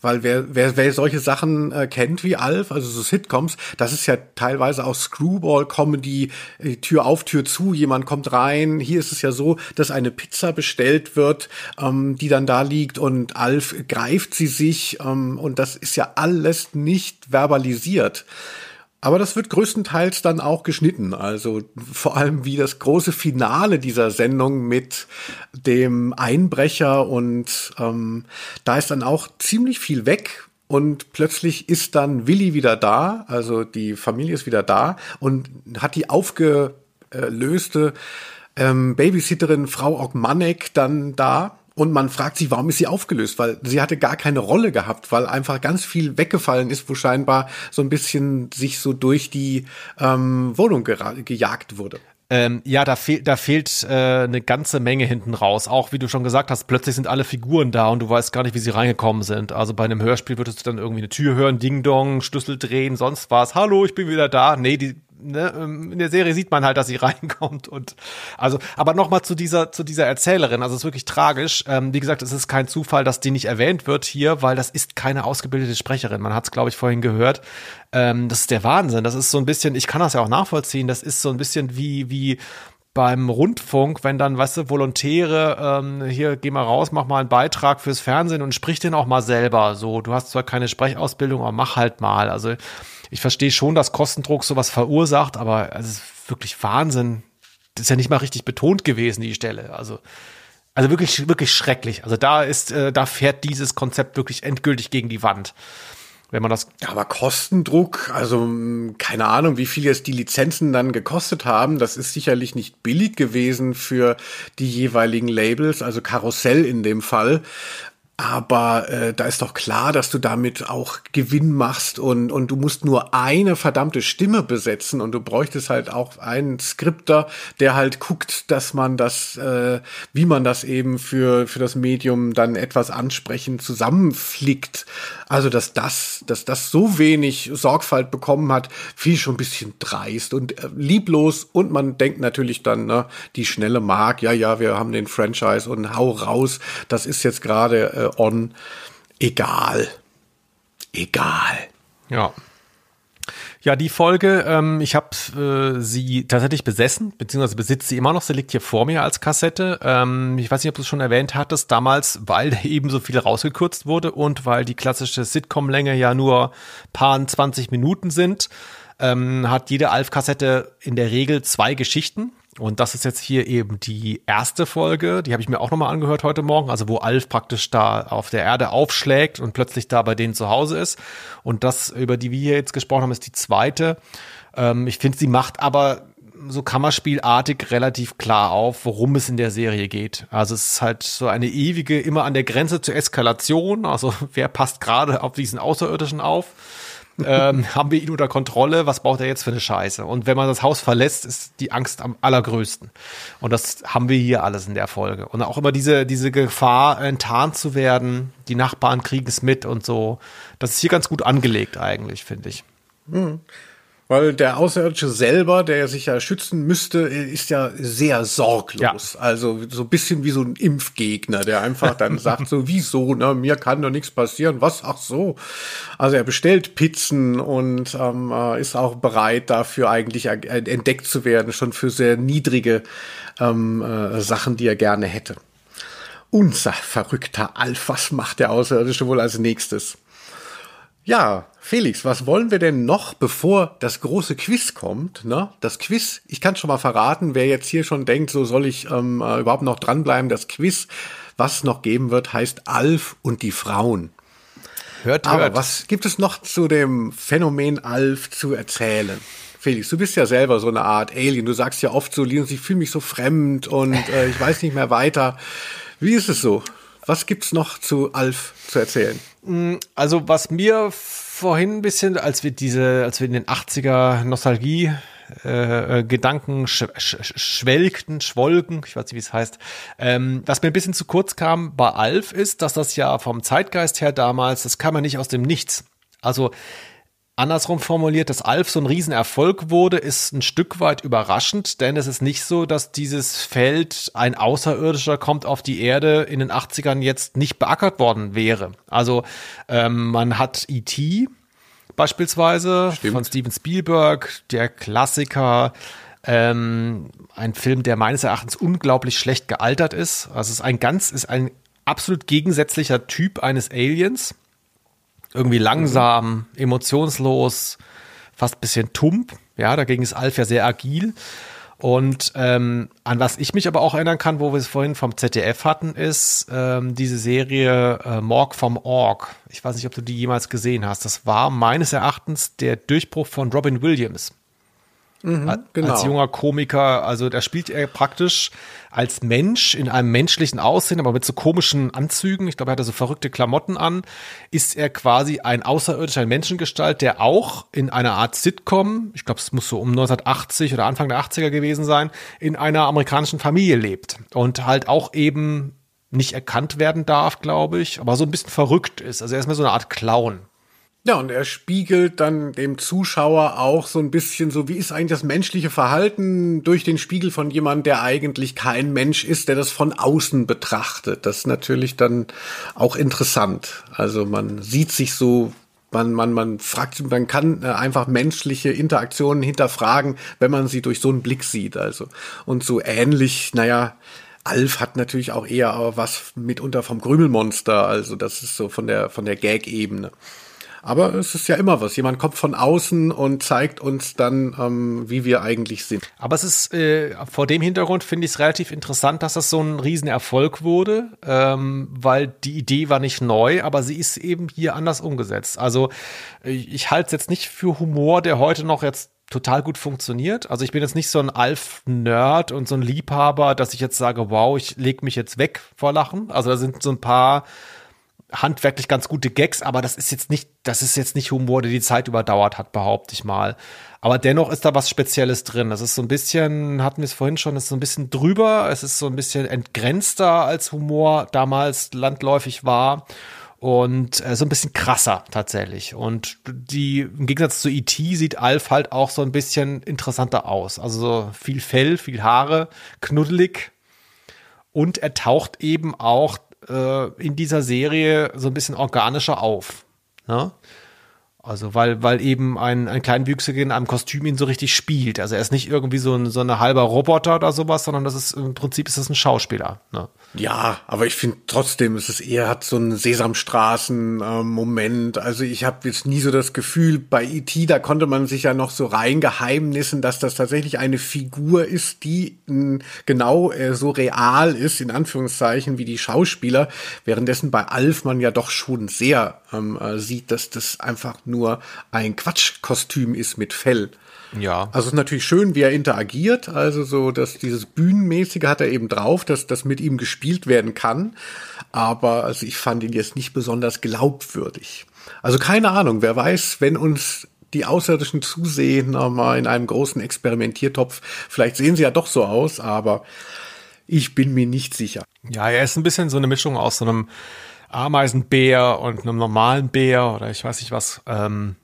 Weil wer, wer, wer solche Sachen äh, kennt wie Alf, also so Sitcoms, das ist ja teilweise auch Screwball-Comedy, äh, Tür auf, Tür zu, jemand kommt rein. Hier ist es ja so, dass eine Pizza bestellt wird, ähm, die dann da liegt und Alf greift sie sich ähm, und das ist ja alles nicht verbalisiert. Aber das wird größtenteils dann auch geschnitten. Also vor allem wie das große Finale dieser Sendung mit dem Einbrecher und ähm, da ist dann auch ziemlich viel weg. Und plötzlich ist dann Willi wieder da, also die Familie ist wieder da und hat die aufgelöste ähm, Babysitterin Frau Ogmanek dann da und man fragt sich, warum ist sie aufgelöst? Weil sie hatte gar keine Rolle gehabt, weil einfach ganz viel weggefallen ist, wo scheinbar so ein bisschen sich so durch die ähm, Wohnung gejagt wurde. Ähm, ja, da, fehl, da fehlt äh, eine ganze Menge hinten raus. Auch wie du schon gesagt hast, plötzlich sind alle Figuren da und du weißt gar nicht, wie sie reingekommen sind. Also bei einem Hörspiel würdest du dann irgendwie eine Tür hören, Ding Dong, Schlüssel drehen, sonst was. Hallo, ich bin wieder da. Nee, die ne, ähm, in der Serie sieht man halt, dass sie reinkommt und also, aber nochmal zu dieser zu dieser Erzählerin. Also es ist wirklich tragisch. Ähm, wie gesagt, es ist kein Zufall, dass die nicht erwähnt wird hier, weil das ist keine ausgebildete Sprecherin. Man hat es, glaube ich, vorhin gehört. Ähm, das ist der Wahnsinn. Das ist so ein bisschen. Ich kann das ja auch nachvollziehen. Das ist so ein bisschen wie wie beim Rundfunk, wenn dann, weißt du, Volontäre, ähm, hier, geh mal raus, mach mal einen Beitrag fürs Fernsehen und sprich den auch mal selber. So, du hast zwar keine Sprechausbildung, aber mach halt mal. Also ich verstehe schon, dass Kostendruck sowas verursacht, aber es ist wirklich Wahnsinn. Das ist ja nicht mal richtig betont gewesen, die Stelle. Also Also wirklich, wirklich schrecklich. Also da ist, äh, da fährt dieses Konzept wirklich endgültig gegen die Wand wenn man das. Aber Kostendruck, also hm, keine Ahnung, wie viel jetzt die Lizenzen dann gekostet haben. Das ist sicherlich nicht billig gewesen für die jeweiligen Labels, also Karussell in dem Fall. Aber äh, da ist doch klar, dass du damit auch Gewinn machst und, und du musst nur eine verdammte Stimme besetzen und du bräuchtest halt auch einen Skripter, der halt guckt, dass man das, äh, wie man das eben für, für das Medium dann etwas ansprechend zusammenflickt. Also, dass das, dass das so wenig Sorgfalt bekommen hat, fiel schon ein bisschen dreist und äh, lieblos und man denkt natürlich dann, ne, die schnelle Mark, ja, ja, wir haben den Franchise und hau raus, das ist jetzt gerade äh, on. Egal. Egal. Ja. Ja, die Folge, ähm, ich habe äh, sie tatsächlich besessen, beziehungsweise besitze sie immer noch. Sie liegt hier vor mir als Kassette. Ähm, ich weiß nicht, ob du es schon erwähnt hattest, damals, weil eben so viel rausgekürzt wurde und weil die klassische Sitcom-Länge ja nur paar 20 Minuten sind, ähm, hat jede Alf-Kassette in der Regel zwei Geschichten. Und das ist jetzt hier eben die erste Folge, die habe ich mir auch nochmal angehört heute Morgen, also wo Alf praktisch da auf der Erde aufschlägt und plötzlich da bei denen zu Hause ist. Und das, über die wir jetzt gesprochen haben, ist die zweite. Ähm, ich finde, sie macht aber so Kammerspielartig relativ klar auf, worum es in der Serie geht. Also es ist halt so eine ewige, immer an der Grenze zur Eskalation. Also wer passt gerade auf diesen Außerirdischen auf? Ähm, haben wir ihn unter Kontrolle, was braucht er jetzt für eine Scheiße? Und wenn man das Haus verlässt, ist die Angst am allergrößten. Und das haben wir hier alles in der Folge. Und auch immer diese, diese Gefahr, enttarnt zu werden, die Nachbarn kriegen es mit und so. Das ist hier ganz gut angelegt eigentlich, finde ich. Mhm. Weil der Außerirdische selber, der sich ja schützen müsste, ist ja sehr sorglos. Ja. Also so ein bisschen wie so ein Impfgegner, der einfach dann sagt so, wieso, ne, mir kann doch nichts passieren, was, ach so. Also er bestellt Pizzen und ähm, äh, ist auch bereit dafür eigentlich entdeckt zu werden, schon für sehr niedrige ähm, äh, Sachen, die er gerne hätte. Unser verrückter Alf, was macht der Außerirdische wohl als nächstes? Ja, Felix, was wollen wir denn noch, bevor das große Quiz kommt? Ne? Das Quiz, ich kann schon mal verraten, wer jetzt hier schon denkt, so soll ich ähm, äh, überhaupt noch dranbleiben. Das Quiz, was es noch geben wird, heißt Alf und die Frauen. Hört, Aber hört. was gibt es noch zu dem Phänomen Alf zu erzählen? Felix, du bist ja selber so eine Art Alien. Du sagst ja oft so, Linus, ich fühle mich so fremd und äh, ich weiß nicht mehr weiter. Wie ist es so? Was gibt's noch zu Alf zu erzählen? Mm, also was mir vorhin ein bisschen, als wir diese, als wir in den 80er Nostalgie äh, äh, Gedanken sch sch schwelgten, schwolgen, ich weiß nicht, wie es heißt. Ähm, was mir ein bisschen zu kurz kam bei Alf ist, dass das ja vom Zeitgeist her damals, das kam ja nicht aus dem Nichts. Also Andersrum formuliert, dass Alf so ein Riesenerfolg wurde, ist ein Stück weit überraschend, denn es ist nicht so, dass dieses Feld ein Außerirdischer kommt auf die Erde in den 80ern jetzt nicht beackert worden wäre. Also ähm, man hat E.T. beispielsweise Stimmt. von Steven Spielberg, der Klassiker, ähm, ein Film, der meines Erachtens unglaublich schlecht gealtert ist. Also es ist ein ganz, ist ein absolut gegensätzlicher Typ eines Aliens irgendwie langsam, emotionslos, fast bisschen tump. Ja, dagegen ist Alf ja sehr agil. Und ähm, an was ich mich aber auch erinnern kann, wo wir es vorhin vom ZDF hatten, ist ähm, diese Serie äh, Morg vom Org. Ich weiß nicht, ob du die jemals gesehen hast. Das war meines Erachtens der Durchbruch von Robin Williams. Mhm, genau. Als junger Komiker, also da spielt er praktisch als Mensch in einem menschlichen Aussehen, aber mit so komischen Anzügen. Ich glaube, er hatte so verrückte Klamotten an. Ist er quasi ein außerirdischer Menschengestalt, der auch in einer Art Sitcom, ich glaube, es muss so um 1980 oder Anfang der 80er gewesen sein, in einer amerikanischen Familie lebt und halt auch eben nicht erkannt werden darf, glaube ich, aber so ein bisschen verrückt ist. Also er ist mir so eine Art Clown. Ja, und er spiegelt dann dem Zuschauer auch so ein bisschen so, wie ist eigentlich das menschliche Verhalten durch den Spiegel von jemandem, der eigentlich kein Mensch ist, der das von außen betrachtet. Das ist natürlich dann auch interessant. Also man sieht sich so man, man, man fragt, man kann äh, einfach menschliche Interaktionen hinterfragen, wenn man sie durch so einen Blick sieht. Also und so ähnlich, naja, Alf hat natürlich auch eher was mitunter vom Grümelmonster. Also das ist so von der von der Gag-Ebene. Aber es ist ja immer was. Jemand kommt von außen und zeigt uns dann, ähm, wie wir eigentlich sind. Aber es ist äh, vor dem Hintergrund finde ich es relativ interessant, dass das so ein Riesenerfolg wurde, ähm, weil die Idee war nicht neu, aber sie ist eben hier anders umgesetzt. Also ich, ich halte es jetzt nicht für Humor, der heute noch jetzt total gut funktioniert. Also ich bin jetzt nicht so ein Alf-Nerd und so ein Liebhaber, dass ich jetzt sage, wow, ich leg mich jetzt weg vor Lachen. Also da sind so ein paar handwerklich ganz gute Gags, aber das ist jetzt nicht, das ist jetzt nicht Humor, der die Zeit überdauert hat, behaupte ich mal. Aber dennoch ist da was Spezielles drin. Das ist so ein bisschen, hatten wir es vorhin schon, es ist so ein bisschen drüber, es ist so ein bisschen entgrenzter als Humor damals landläufig war und äh, so ein bisschen krasser tatsächlich. Und die, im Gegensatz zu E.T. sieht Alf halt auch so ein bisschen interessanter aus. Also so viel Fell, viel Haare, knuddelig. Und er taucht eben auch äh, in dieser Serie so ein bisschen organischer auf. Ne? Also weil, weil eben ein, ein Kleinwüchsiger in einem Kostüm ihn so richtig spielt. Also er ist nicht irgendwie so ein, so eine halber Roboter oder sowas, sondern das ist im Prinzip ist das ein Schauspieler. Ne? Ja, aber ich finde trotzdem, es ist eher hat so einen Sesamstraßen-Moment. also ich habe jetzt nie so das Gefühl, bei E.T., da konnte man sich ja noch so reingeheimnissen, dass das tatsächlich eine Figur ist, die genau äh, so real ist, in Anführungszeichen, wie die Schauspieler. Währenddessen bei Alf man ja doch schon sehr ähm, äh, sieht, dass das einfach nur ein Quatschkostüm ist mit Fell. Ja. Also es ist natürlich schön, wie er interagiert. Also so, dass dieses Bühnenmäßige hat er eben drauf, dass das mit ihm gespielt werden kann. Aber also ich fand ihn jetzt nicht besonders glaubwürdig. Also keine Ahnung, wer weiß, wenn uns die Außerirdischen zusehen, mal in einem großen Experimentiertopf, vielleicht sehen sie ja doch so aus, aber ich bin mir nicht sicher. Ja, er ist ein bisschen so eine Mischung aus so einem Ameisenbär und einem normalen Bär oder ich weiß nicht was. Ähm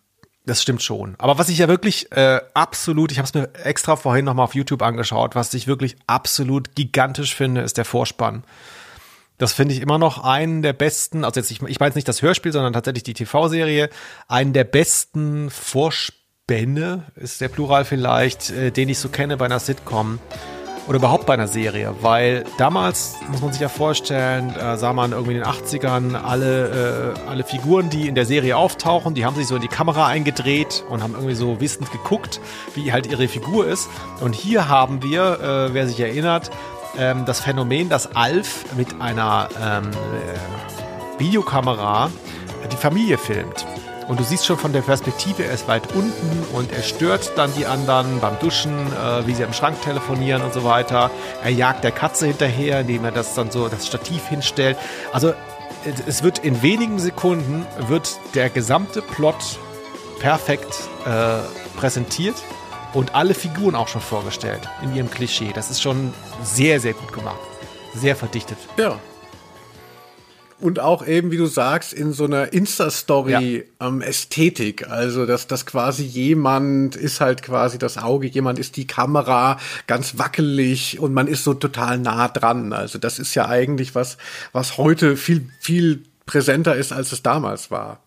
das stimmt schon. Aber was ich ja wirklich äh, absolut, ich habe es mir extra vorhin nochmal auf YouTube angeschaut, was ich wirklich absolut gigantisch finde, ist der Vorspann. Das finde ich immer noch einen der besten, also jetzt ich, ich meine jetzt nicht das Hörspiel, sondern tatsächlich die TV-Serie, einen der besten Vorspänne, ist der Plural vielleicht, äh, den ich so kenne bei einer Sitcom oder überhaupt bei einer Serie, weil damals, muss man sich ja vorstellen, äh, sah man irgendwie in den 80ern alle, äh, alle Figuren, die in der Serie auftauchen, die haben sich so in die Kamera eingedreht und haben irgendwie so wissend geguckt, wie halt ihre Figur ist. Und hier haben wir, äh, wer sich erinnert, ähm, das Phänomen, dass Alf mit einer ähm, äh, Videokamera die Familie filmt. Und du siehst schon von der Perspektive, er ist weit unten und er stört dann die anderen beim Duschen, äh, wie sie am Schrank telefonieren und so weiter. Er jagt der Katze hinterher, indem er das dann so das Stativ hinstellt. Also es wird in wenigen Sekunden wird der gesamte Plot perfekt äh, präsentiert und alle Figuren auch schon vorgestellt in ihrem Klischee. Das ist schon sehr, sehr gut gemacht. Sehr verdichtet. Ja, und auch eben, wie du sagst, in so einer Insta-Story-Ästhetik. Ja. Ähm, also, dass das quasi jemand ist halt quasi das Auge, jemand ist die Kamera, ganz wackelig und man ist so total nah dran. Also, das ist ja eigentlich was, was heute viel, viel präsenter ist, als es damals war.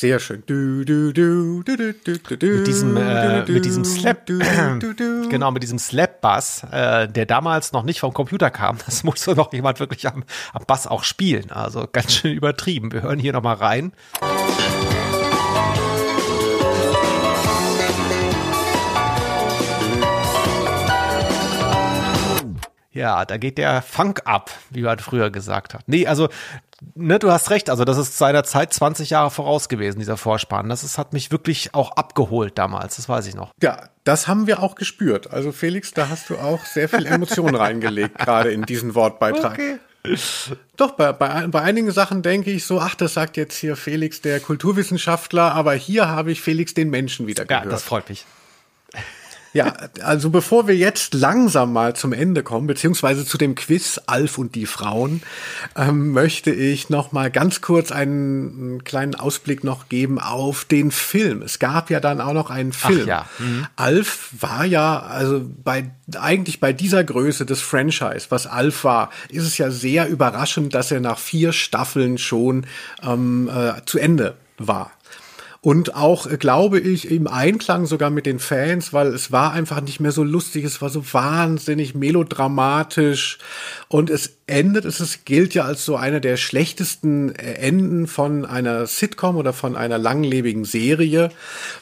Sehr schön. Du, du, du, mit diesem, äh, mit diesem Slap, genau, mit diesem Slap-Bass, äh, der damals noch nicht vom Computer kam. Das musste noch jemand wirklich am, am Bass auch spielen. Also ganz schön übertrieben. Wir hören hier nochmal rein. Ja, da geht der Funk ab, wie man früher gesagt hat. Nee, also ne, du hast recht, also das ist seiner Zeit 20 Jahre voraus gewesen, dieser Vorspann. Das ist, hat mich wirklich auch abgeholt damals, das weiß ich noch. Ja, das haben wir auch gespürt. Also Felix, da hast du auch sehr viel Emotion reingelegt, gerade in diesen Wortbeitrag. Okay. Doch, bei, bei, bei einigen Sachen denke ich so, ach, das sagt jetzt hier Felix, der Kulturwissenschaftler, aber hier habe ich Felix den Menschen wieder gehört. Ja, das freut mich. Ja, also bevor wir jetzt langsam mal zum Ende kommen, beziehungsweise zu dem Quiz Alf und die Frauen, ähm, möchte ich noch mal ganz kurz einen, einen, kleinen Ausblick noch geben auf den Film. Es gab ja dann auch noch einen Film. Ach ja. Mhm. Alf war ja, also bei eigentlich bei dieser Größe des Franchise, was Alf war, ist es ja sehr überraschend, dass er nach vier Staffeln schon ähm, äh, zu Ende war. Und auch, äh, glaube ich, im Einklang sogar mit den Fans, weil es war einfach nicht mehr so lustig, es war so wahnsinnig melodramatisch. Und es endet, es gilt ja als so einer der schlechtesten äh, Enden von einer Sitcom oder von einer langlebigen Serie,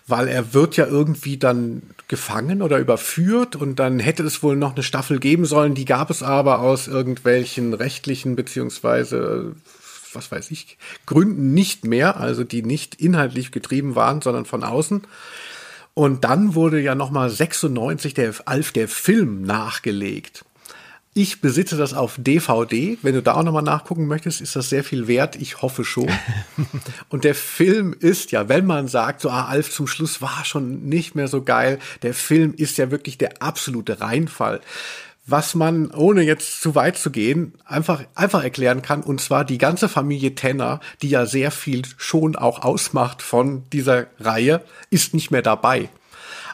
weil er wird ja irgendwie dann gefangen oder überführt und dann hätte es wohl noch eine Staffel geben sollen, die gab es aber aus irgendwelchen rechtlichen beziehungsweise was weiß ich, Gründen nicht mehr, also die nicht inhaltlich getrieben waren, sondern von außen. Und dann wurde ja nochmal 96 der Alf der Film nachgelegt. Ich besitze das auf DVD. Wenn du da auch nochmal nachgucken möchtest, ist das sehr viel wert. Ich hoffe schon. Und der Film ist ja, wenn man sagt, so, ah, Alf zum Schluss war schon nicht mehr so geil. Der Film ist ja wirklich der absolute Reinfall was man, ohne jetzt zu weit zu gehen, einfach, einfach erklären kann. Und zwar die ganze Familie Tenner, die ja sehr viel schon auch ausmacht von dieser Reihe, ist nicht mehr dabei.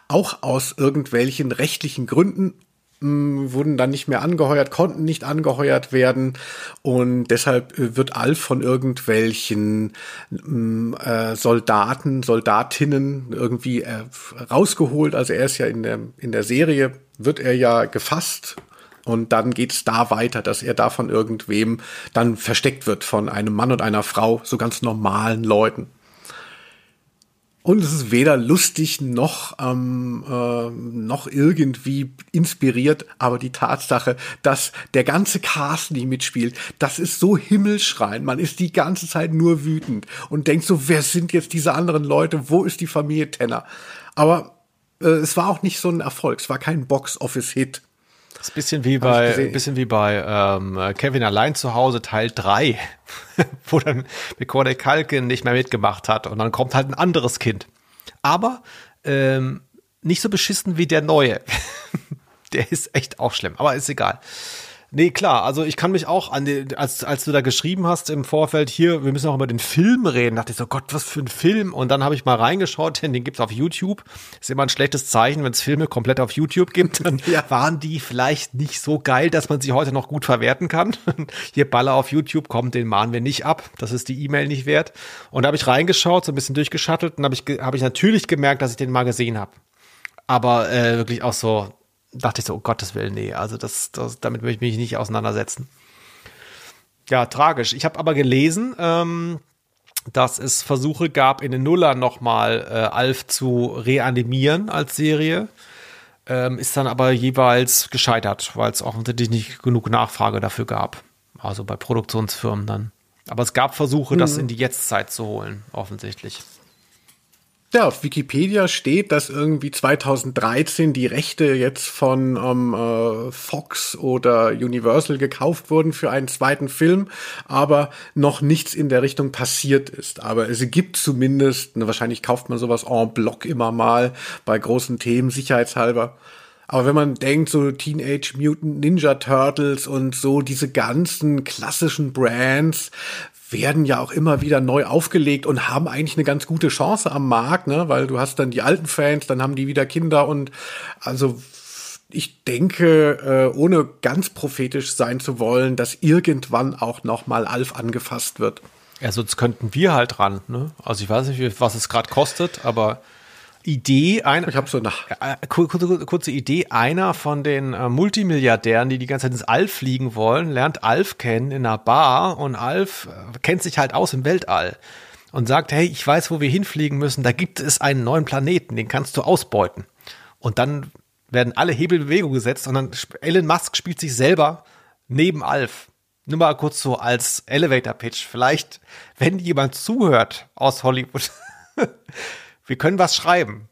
Auch aus irgendwelchen rechtlichen Gründen mh, wurden dann nicht mehr angeheuert, konnten nicht angeheuert werden und deshalb äh, wird Alf von irgendwelchen mh, hm, äh, Soldaten, Soldatinnen irgendwie äh, rausgeholt. Also er ist ja in der, in der Serie wird er ja gefasst und dann geht es da weiter, dass er da von irgendwem dann versteckt wird von einem Mann und einer Frau, so ganz normalen Leuten. Und es ist weder lustig noch, ähm, äh, noch irgendwie inspiriert, aber die Tatsache, dass der ganze Cast nicht mitspielt, das ist so himmelschreiend. Man ist die ganze Zeit nur wütend und denkt so, wer sind jetzt diese anderen Leute? Wo ist die Familie Tenner? Aber äh, es war auch nicht so ein Erfolg. Es war kein Box-Office-Hit. Das ist ein bisschen wie bei, bisschen wie bei ähm, Kevin allein zu Hause Teil 3, wo dann Macaulay Culkin nicht mehr mitgemacht hat und dann kommt halt ein anderes Kind. Aber ähm, nicht so beschissen wie der neue. der ist echt auch schlimm, aber ist egal. Nee, klar, also ich kann mich auch an die, als, als du da geschrieben hast im Vorfeld hier, wir müssen auch über den Film reden, dachte ich so, Gott, was für ein Film. Und dann habe ich mal reingeschaut, denn den gibt's auf YouTube. Ist immer ein schlechtes Zeichen, wenn es Filme komplett auf YouTube gibt, dann ja. waren die vielleicht nicht so geil, dass man sie heute noch gut verwerten kann. hier Baller auf YouTube kommt, den mahnen wir nicht ab. Das ist die E-Mail nicht wert. Und da habe ich reingeschaut, so ein bisschen durchgeschattelt und habe ich, hab ich natürlich gemerkt, dass ich den mal gesehen habe. Aber äh, wirklich auch so, dachte ich so, um Gottes Willen, nee, also das, das damit möchte ich mich nicht auseinandersetzen. Ja, tragisch. Ich habe aber gelesen, ähm, dass es Versuche gab, in den Nullern nochmal äh, Alf zu reanimieren als Serie. Ähm, ist dann aber jeweils gescheitert, weil es offensichtlich nicht genug Nachfrage dafür gab. Also bei Produktionsfirmen dann. Aber es gab Versuche, mhm. das in die Jetztzeit zu holen, offensichtlich. Ja, auf Wikipedia steht, dass irgendwie 2013 die Rechte jetzt von ähm, äh, Fox oder Universal gekauft wurden für einen zweiten Film, aber noch nichts in der Richtung passiert ist. Aber es gibt zumindest, wahrscheinlich kauft man sowas en bloc immer mal bei großen Themen, sicherheitshalber. Aber wenn man denkt, so Teenage Mutant Ninja Turtles und so diese ganzen klassischen Brands, werden ja auch immer wieder neu aufgelegt und haben eigentlich eine ganz gute Chance am Markt, ne? weil du hast dann die alten Fans, dann haben die wieder Kinder und also ich denke, äh, ohne ganz prophetisch sein zu wollen, dass irgendwann auch noch Alf angefasst wird. Ja, sonst könnten wir halt ran. Ne? Also ich weiß nicht, was es gerade kostet, aber Idee, ein, ich habe so nach äh, kurze, kurze, Idee, einer von den äh, Multimilliardären, die die ganze Zeit ins All fliegen wollen, lernt Alf kennen in einer Bar und Alf äh, kennt sich halt aus im Weltall und sagt, hey, ich weiß, wo wir hinfliegen müssen, da gibt es einen neuen Planeten, den kannst du ausbeuten. Und dann werden alle Hebelbewegungen gesetzt und dann Elon Musk spielt sich selber neben Alf. Nur mal kurz so als Elevator Pitch. Vielleicht, wenn jemand zuhört aus Hollywood, Wir können was schreiben.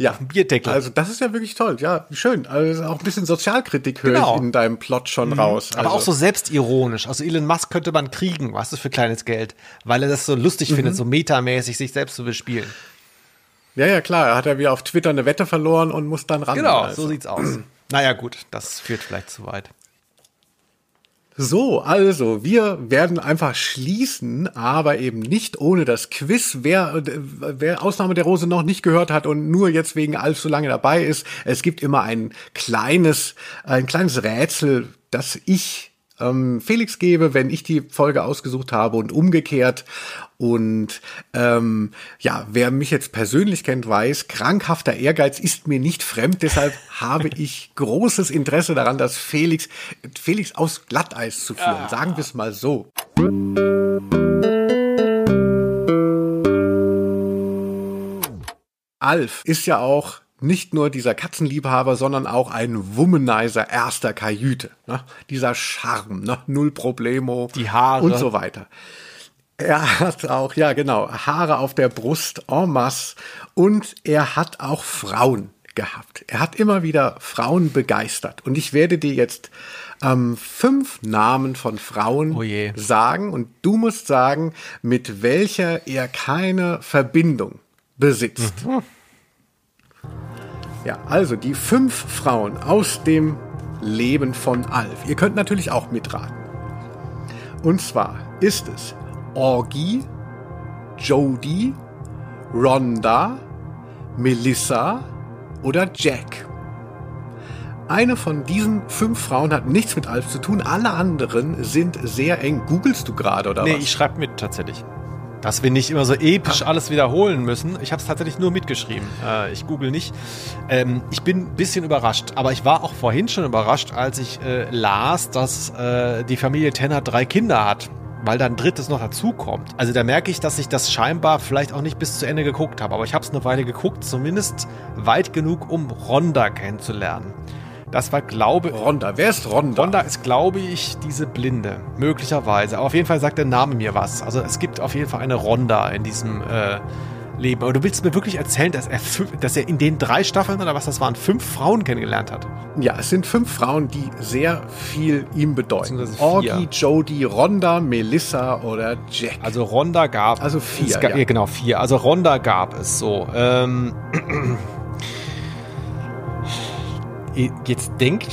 Ja, Bierdeckel. Also das ist ja wirklich toll. Ja, schön. Also auch ein bisschen Sozialkritik höre genau. ich in deinem Plot schon mhm. raus. Also. Aber auch so selbstironisch. Also Elon Musk könnte man kriegen, was ist für kleines Geld, weil er das so lustig mhm. findet, so metamäßig sich selbst zu bespielen. Ja, ja, klar. Er hat ja wieder auf Twitter eine Wette verloren und muss dann ran. Genau, also. so sieht's aus. naja, gut, das führt vielleicht zu weit. So, also, wir werden einfach schließen, aber eben nicht ohne das Quiz. Wer, wer Ausnahme der Rose noch nicht gehört hat und nur jetzt wegen so lange dabei ist, es gibt immer ein kleines, ein kleines Rätsel, das ich ähm, Felix gebe, wenn ich die Folge ausgesucht habe und umgekehrt. Und ähm, ja, wer mich jetzt persönlich kennt, weiß, krankhafter Ehrgeiz ist mir nicht fremd. Deshalb habe ich großes Interesse daran, dass Felix Felix aus Glatteis zu führen. Sagen wir es mal so. Alf ist ja auch nicht nur dieser Katzenliebhaber, sondern auch ein Womanizer erster Kajüte. Ne? Dieser Charme, ne? null Problemo Die Haare. und so weiter. Er hat auch, ja genau, Haare auf der Brust en masse und er hat auch Frauen gehabt. Er hat immer wieder Frauen begeistert. Und ich werde dir jetzt ähm, fünf Namen von Frauen Oh sagen und du musst sagen, mit welcher er keine Verbindung besitzt. Ja, also die fünf Frauen aus dem Leben von Alf. Ihr könnt natürlich auch mitraten. Und zwar ist es Orgi, Jodie, Rhonda, Melissa oder Jack. Eine von diesen fünf Frauen hat nichts mit Alf zu tun. Alle anderen sind sehr eng. Googlest du gerade oder nee, was? ich schreibe mit tatsächlich. Dass wir nicht immer so episch alles wiederholen müssen. Ich habe es tatsächlich nur mitgeschrieben. Äh, ich google nicht. Ähm, ich bin ein bisschen überrascht, aber ich war auch vorhin schon überrascht, als ich äh, las, dass äh, die Familie Tenner drei Kinder hat, weil da ein drittes noch dazukommt. Also da merke ich, dass ich das scheinbar vielleicht auch nicht bis zu Ende geguckt habe, aber ich habe es eine Weile geguckt, zumindest weit genug, um Rhonda kennenzulernen. Das war, glaube Rhonda. Wer ist Rhonda? Rhonda ist, glaube ich, diese Blinde. Möglicherweise. Aber auf jeden Fall sagt der Name mir was. Also es gibt auf jeden Fall eine Rhonda in diesem äh, Leben. Aber du willst mir wirklich erzählen, dass er, dass er in den drei Staffeln oder was das waren, fünf Frauen kennengelernt hat? Ja, es sind fünf Frauen, die sehr viel ihm bedeuten. Beziehungsweise vier. Orgi, Jodie, Rhonda, Melissa oder Jack. Also Rhonda gab Also vier, Es ga, ja. Genau, vier. Also Rhonda gab es so. Ähm, jetzt denkt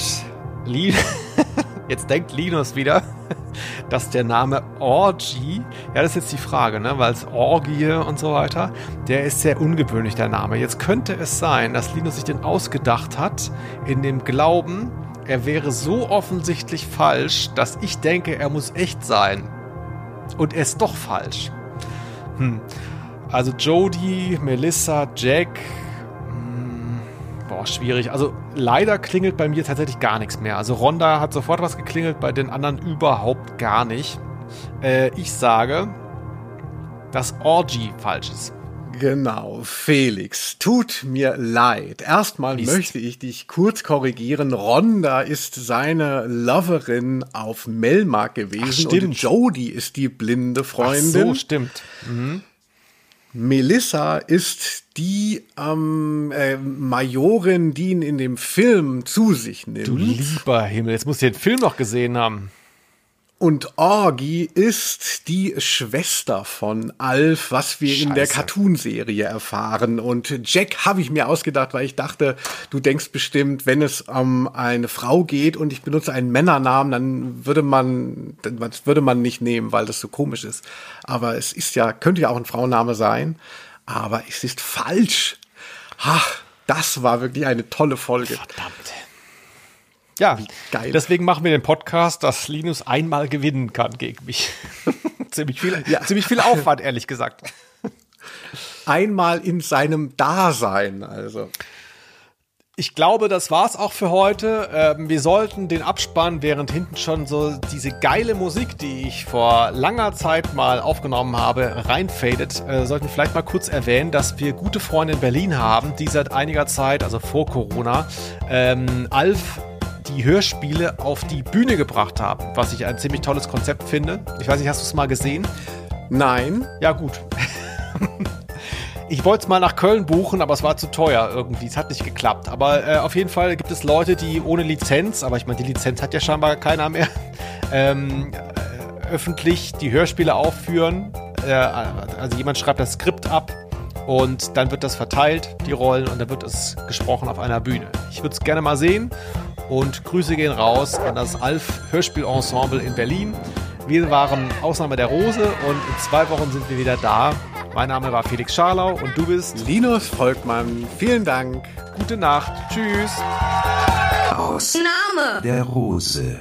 Lin jetzt denkt Linus wieder, dass der Name Orgy, ja, das ist jetzt die Frage, ne, weil es Orgie und so weiter, der ist sehr ungewöhnlich, der Name. Jetzt könnte es sein, dass Linus sich den ausgedacht hat, in dem Glauben, er wäre so offensichtlich falsch, dass ich denke, er muss echt sein. Und er ist doch falsch. Hm. Also Jodie, Melissa, Jack. Boah, schwierig. Also leider klingelt bei mir tatsächlich gar nichts mehr. Also Rhonda hat sofort was geklingelt, bei den anderen überhaupt gar nicht. Äh, ich sage, dass Orgy falsch ist. Genau, Felix, tut mir leid. Erstmal Mist. möchte ich dich kurz korrigieren. Rhonda ist seine Loverin auf Melmark gewesen Ach, stimmt. und Jodie ist die blinde Ach Freundin. so, stimmt. Mhm. Melissa ist die ähm, äh, Majorin, die ihn in dem Film zu sich nimmt. Du lieber Himmel, jetzt musst du den Film noch gesehen haben. Und Orgi ist die Schwester von Alf, was wir in der Scheiße. Cartoonserie erfahren. Und Jack habe ich mir ausgedacht, weil ich dachte, du denkst bestimmt, wenn es um eine Frau geht und ich benutze einen Männernamen, dann würde man, dann das würde man nicht nehmen, weil das so komisch ist. Aber es ist ja, könnte ja auch ein Frauenname sein. Aber es ist falsch. Ach, das war wirklich eine tolle Folge. Verdammt. Ja, geil. deswegen machen wir den Podcast, dass Linus einmal gewinnen kann gegen mich. ziemlich, viel, Ja. ziemlich viel Aufwand, ehrlich gesagt. Einmal in seinem Dasein, also. Ich glaube, das war's auch für heute. Ähm, wir sollten den Abspann, während hinten schon so diese geile Musik, die ich vor langer Zeit mal aufgenommen habe, reinfadet, äh, sollten vielleicht mal kurz erwähnen, dass wir gute Freunde in Berlin haben, die seit einiger Zeit, also vor Corona, ähm, Alf die Hörspiele auf die Bühne gebracht haben, was ich ein ziemlich tolles Konzept finde. Ich weiß nicht, hast du es mal gesehen? Nein, Ja, gut. Ich wollte es mal nach Köln buchen, aber es war zu teuer irgendwie. Es hat nicht geklappt. Aber äh, auf jeden Fall gibt es Leute, die ohne Lizenz, aber ich meine, die Lizenz hat ja scheinbar keiner mehr, ähm, äh, öffentlich die Hörspiele aufführen. Äh, also jemand schreibt das Skript ab und dann wird das verteilt, die Rollen, und dann wird es gesprochen auf einer Bühne. Ich würde es gerne mal sehen und Grüße gehen raus an das Alf Hörspielensemble in Berlin. Wir waren Ausnahme der Rose und in zwei Wochen sind wir wieder da. Mein Name war Felix Scharlau und du bist Linus Volkmann, vielen Dank. Gute Nacht. Tschüss. Aus Name. der Rose.